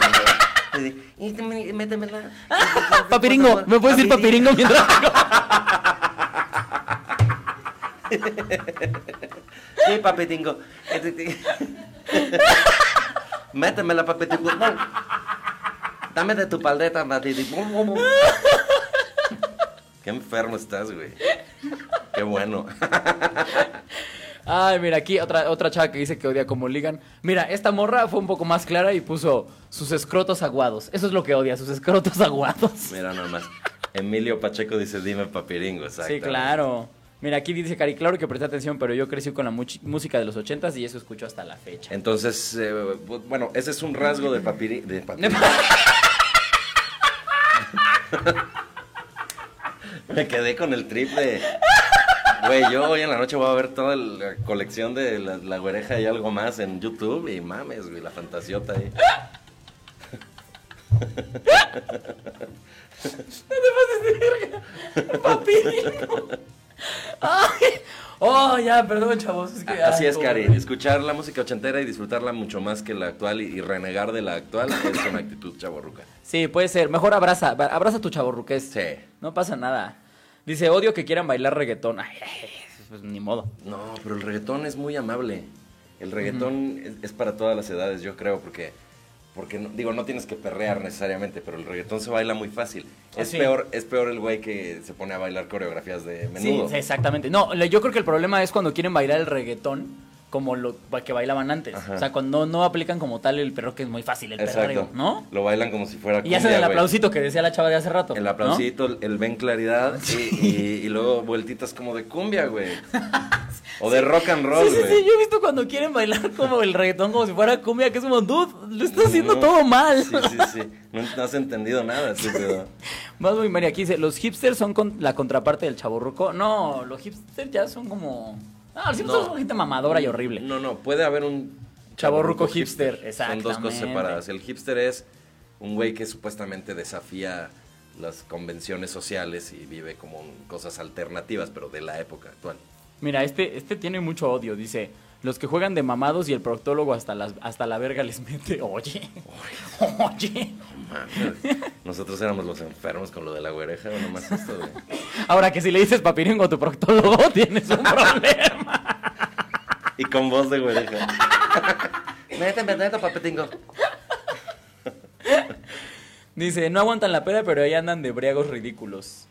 Métemela. Papiringo, ¿me puedes decir papiringo mientras Sí, papetingo. Métemela, papetingo. Dame de tu paldeta, papetingo. Qué enfermo estás, güey. Qué bueno. Ay, mira, aquí otra, otra chava que dice que odia como ligan. Mira, esta morra fue un poco más clara y puso sus escrotos aguados. Eso es lo que odia, sus escrotos aguados. Mira nomás. Emilio Pacheco dice, dime papiringo, exacto. Sí, claro. Mira, aquí dice Cari, claro que presté atención, pero yo crecí con la música de los ochentas y eso escucho hasta la fecha. Entonces, eh, bu- bueno, ese es un rasgo de papiri... De papiringo. Me quedé con el trip de... Güey, yo hoy en la noche voy a ver toda la colección de la, la güereja y algo más en YouTube y mames, güey, la fantasiota ahí. Papiringo. Ay. Oh, ya, perdón, chavos. Es que, Así ay, es. Cari. Escuchar la música ochentera y disfrutarla mucho más que la actual y, y renegar de la actual es una actitud chaborruca. Sí, puede ser. Mejor abraza, abraza tu chaborruqués. Sí. No pasa nada. Dice, odio que quieran bailar reggaetón. Ay, pues ni modo. No, pero el reggaetón es muy amable. El reggaetón es, es para todas las edades, yo creo, porque, porque no- digo, no tienes que perrear necesariamente, pero el reggaetón se baila muy fácil. Es, Ah, sí. peor, es peor el güey que se pone a bailar coreografías de menudo. Sí, exactamente. No, yo creo que el problema es cuando quieren bailar el reggaetón como lo que bailaban antes. Ajá. O sea, cuando no aplican como tal el perro que es muy fácil, el perreo, Exacto. ¿no? Lo bailan como si fuera Y hacen el güey. aplausito que decía la chava de hace rato. El ¿no? aplausito, el ven claridad y, y- y luego vueltitas como de cumbia, güey. O de rock and roll, Sí, sí, güey. sí, yo he visto cuando quieren bailar como el reggaetón como si fuera cumbia, que es como, dude, lo estás haciendo No. todo mal. Sí, sí, sí. No, no has entendido nada, estúpido. Más muy María aquí dice, ¿los hipsters son con la contraparte del chaborruco? No, los hipsters ya son como... No, los hipsters No. son gente mamadora y horrible. No, no, puede haber un Chavorruco hipster, Son dos cosas separadas. El hipster es un güey que supuestamente desafía las convenciones sociales y vive como cosas alternativas, pero de la época actual. Mira, este, este tiene mucho odio, dice... Los que juegan de mamados y el proctólogo hasta, las, hasta la verga les mete. Oye, oye. Mames, Nosotros éramos los enfermos con lo de la güereja, o nomás esto, güey. Ahora que si le dices papiringo a tu proctólogo, tienes un problema. Y con voz de güereja. Méteme dentro, papetingo. Dice, no aguantan la pera, pero ahí andan de briagos ridículos.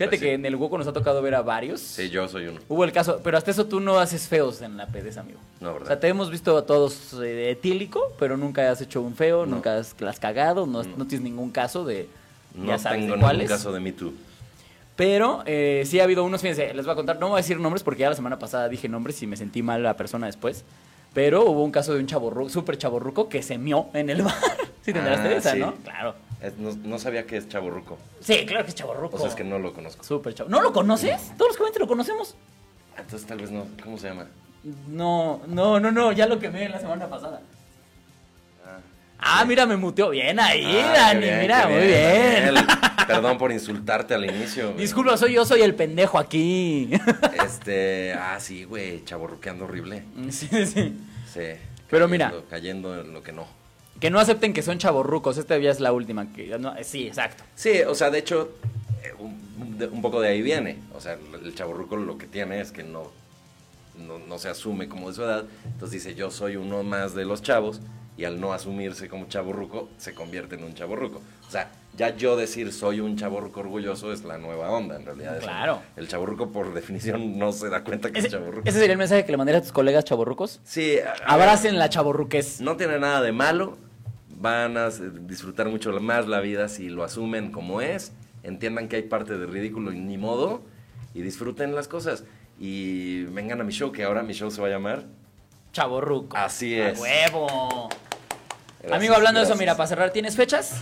Fíjate Pues sí. que en el hueco nos ha tocado ver a varios. Sí, yo soy uno. Hubo el caso, pero hasta eso tú no haces feos en la pedez, amigo. No, O sea, ¿verdad? te hemos visto a todos eh, etílico, pero nunca has hecho un feo, No. nunca has, has cagado, no, No. no tienes ningún caso de... No ya sabes tengo de ningún caso de Me Too. Pero eh, sí ha habido unos, fíjense, les voy a contar, no voy a decir nombres porque ya la semana pasada dije nombres y me sentí mal la persona después. Pero hubo un caso de un chaborruco, súper chaborruco que se mió en el bar. ¿Sí te enteraste de Ah, esa, sí. no? Claro. Es- no, no sabía que es chaborruco. Sí, claro que es chaborruco. O sea, es que no lo conozco. Súper chavo. ¿No lo conoces? Todos los que lo conocemos. Entonces tal vez no. ¿Cómo se llama? No, no, no, no, ya lo quemé la semana pasada. Ah. Ah, mira, me muteó. Bien ahí, Ah, Dani, bien, mira, muy bien. Perdón por insultarte al inicio. Disculpa, soy yo, soy el pendejo aquí. Este, ah, sí, güey, chaborruqueando horrible. sí, sí. Sí. Pero mira. Cayendo en lo que no. Que no acepten que son chaborrucos. Esta ya es la última. Que, no, sí, exacto. Sí, o sea, de hecho, eh, un, poco de ahí viene. O sea, el chaborruco lo que tiene es que no, no, no se asume como de su edad. Entonces dice, yo soy uno más de los chavos y al no asumirse como chaborruco, se convierte en un chaborruco. O sea, ya yo decir soy un chaborruco orgulloso es la nueva onda, en realidad. Claro. El chaborruco, por definición, no se da cuenta que Ese, es chaborruco. ese sería el mensaje que le mandaría a tus colegas chaborrucos. Sí, Abracen la chaborruquez. no tiene nada de malo. Van a s- disfrutar mucho más la vida si lo asumen como es. Entiendan que hay parte de ridículo y ni modo. Y disfruten las cosas. Y vengan a mi show, que ahora mi show se va a llamar. Chaborruco. Así A es. huevo. Gracias, Amigo, hablando de eso, gracias. mira, para cerrar, ¿tienes fechas?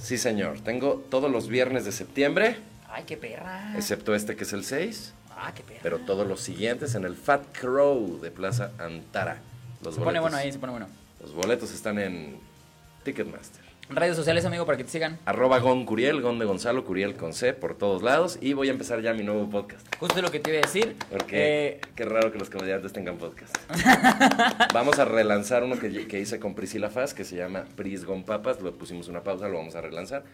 Sí, señor. Tengo todos los viernes de septiembre, Ay, qué perra. excepto este que es el 6. Ah, qué perra. Pero todos los siguientes en el Fat Crow de Plaza Antara. Los se pone boletos- bueno ahí, se pone bueno. Los boletos están en Ticketmaster. Redes sociales, amigo, para que te sigan. Arroba Gon Curiel, Gon de Gonzalo, Curiel con C por todos lados. Y voy a empezar ya mi nuevo podcast. Justo lo que te iba a decir. Porque Eh, qué raro que los comediantes tengan podcast. vamos a relanzar uno que, que hice con Priscila Faz, que se llama Pris Gon Papas. Lo pusimos una pausa, lo vamos a relanzar.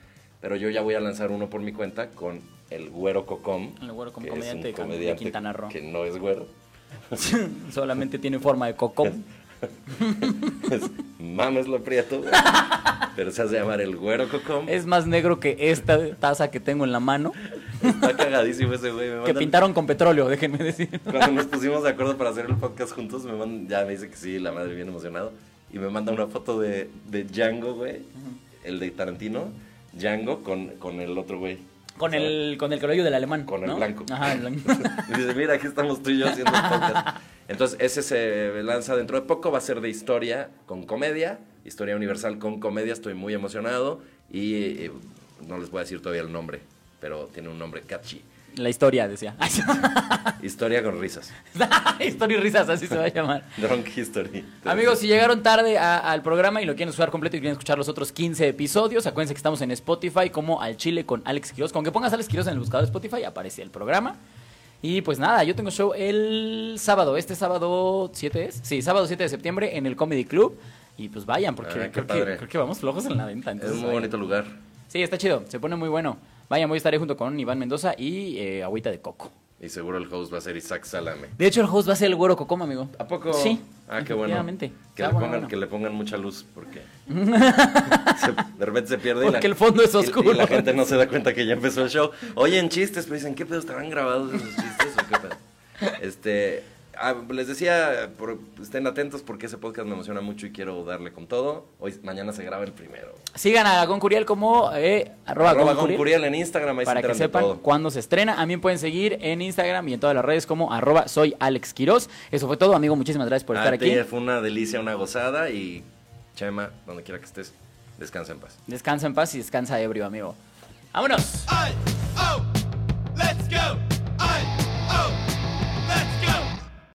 Pero yo ya voy a lanzar uno por mi cuenta con el Güero Cocom. El Güero Cocom, que comediante de comediante Quintana Roo. que no es güero. solamente tiene forma de coco. Es mames lo prieto. pero se hace llamar el Güero Cocom. Es más negro que esta taza que tengo en la mano, Está cagadísimo ese güey. me que mandan- pintaron con petróleo, déjenme decir. Cuando nos pusimos de acuerdo para hacer el podcast juntos, me mandan- ya me dice que sí, la madre bien emocionado. Y me manda una foto de, de Django, güey. El de Tarantino. Django con, con el otro güey. Con el, con el cabello del alemán. Con el blanco. Ajá, el blanco. Y dice, mira, aquí estamos tú y yo haciendo podcast. Entonces, ese se lanza dentro de poco. Va a ser de historia con comedia. Historia universal con comedia. Estoy muy emocionado. Y eh, no les voy a decir todavía el nombre, pero tiene un nombre catchy. La historia, decía. Historia con risas. historia y risas, así se va a llamar. Drunk History. Amigos, si llegaron tarde a- al programa y lo quieren escuchar completo y quieren escuchar los otros 15 episodios, acuérdense que estamos en Spotify como Al Chile con Alex Quiroz. Con que pongas Alex Quiroz en el buscador de Spotify aparece el programa. Y pues nada, yo tengo show el sábado, este sábado 7 es. Sí, sábado 7 de septiembre en el Comedy Club. Y pues vayan, porque Ah, qué creo, que, padre. creo que vamos flojos en la venta. Es entonces un muy vayan. bonito lugar. Sí, está chido, se pone muy bueno. Vayan, voy a estar ahí junto con Iván Mendoza y eh, Agüita de Coco. Y seguro el host va a ser Isaac Salame. De hecho, el host va a ser el güero Cocoma, amigo. ¿A poco? Sí. Ah, qué bueno. Que, le pongan, bueno. que le pongan mucha luz porque se- de repente se pierde. y Porque el fondo es y- oscuro. Y, la gente no se da cuenta que ya empezó el show. Oyen chistes, pero dicen, ¿qué pedo estarán grabados esos chistes o qué pedo? Este, Ah, les decía, estén atentos porque ese podcast me emociona mucho y quiero darle con todo. Hoy, mañana se graba el primero. Sigan a Goncuriel como eh, arroba, arroba en Instagram. Ahí para se que sepan cuándo se estrena. También pueden seguir en Instagram y en todas las redes como arroba soy Alex Quiroz. Eso fue todo, amigo. Muchísimas gracias por ah, estar ti, aquí. Fue una delicia, una gozada y Chema, donde quiera que estés, descansa en paz. Descansa en paz y descansa ebrio, amigo. ¡Vámonos! I, oh, let's go. I, oh.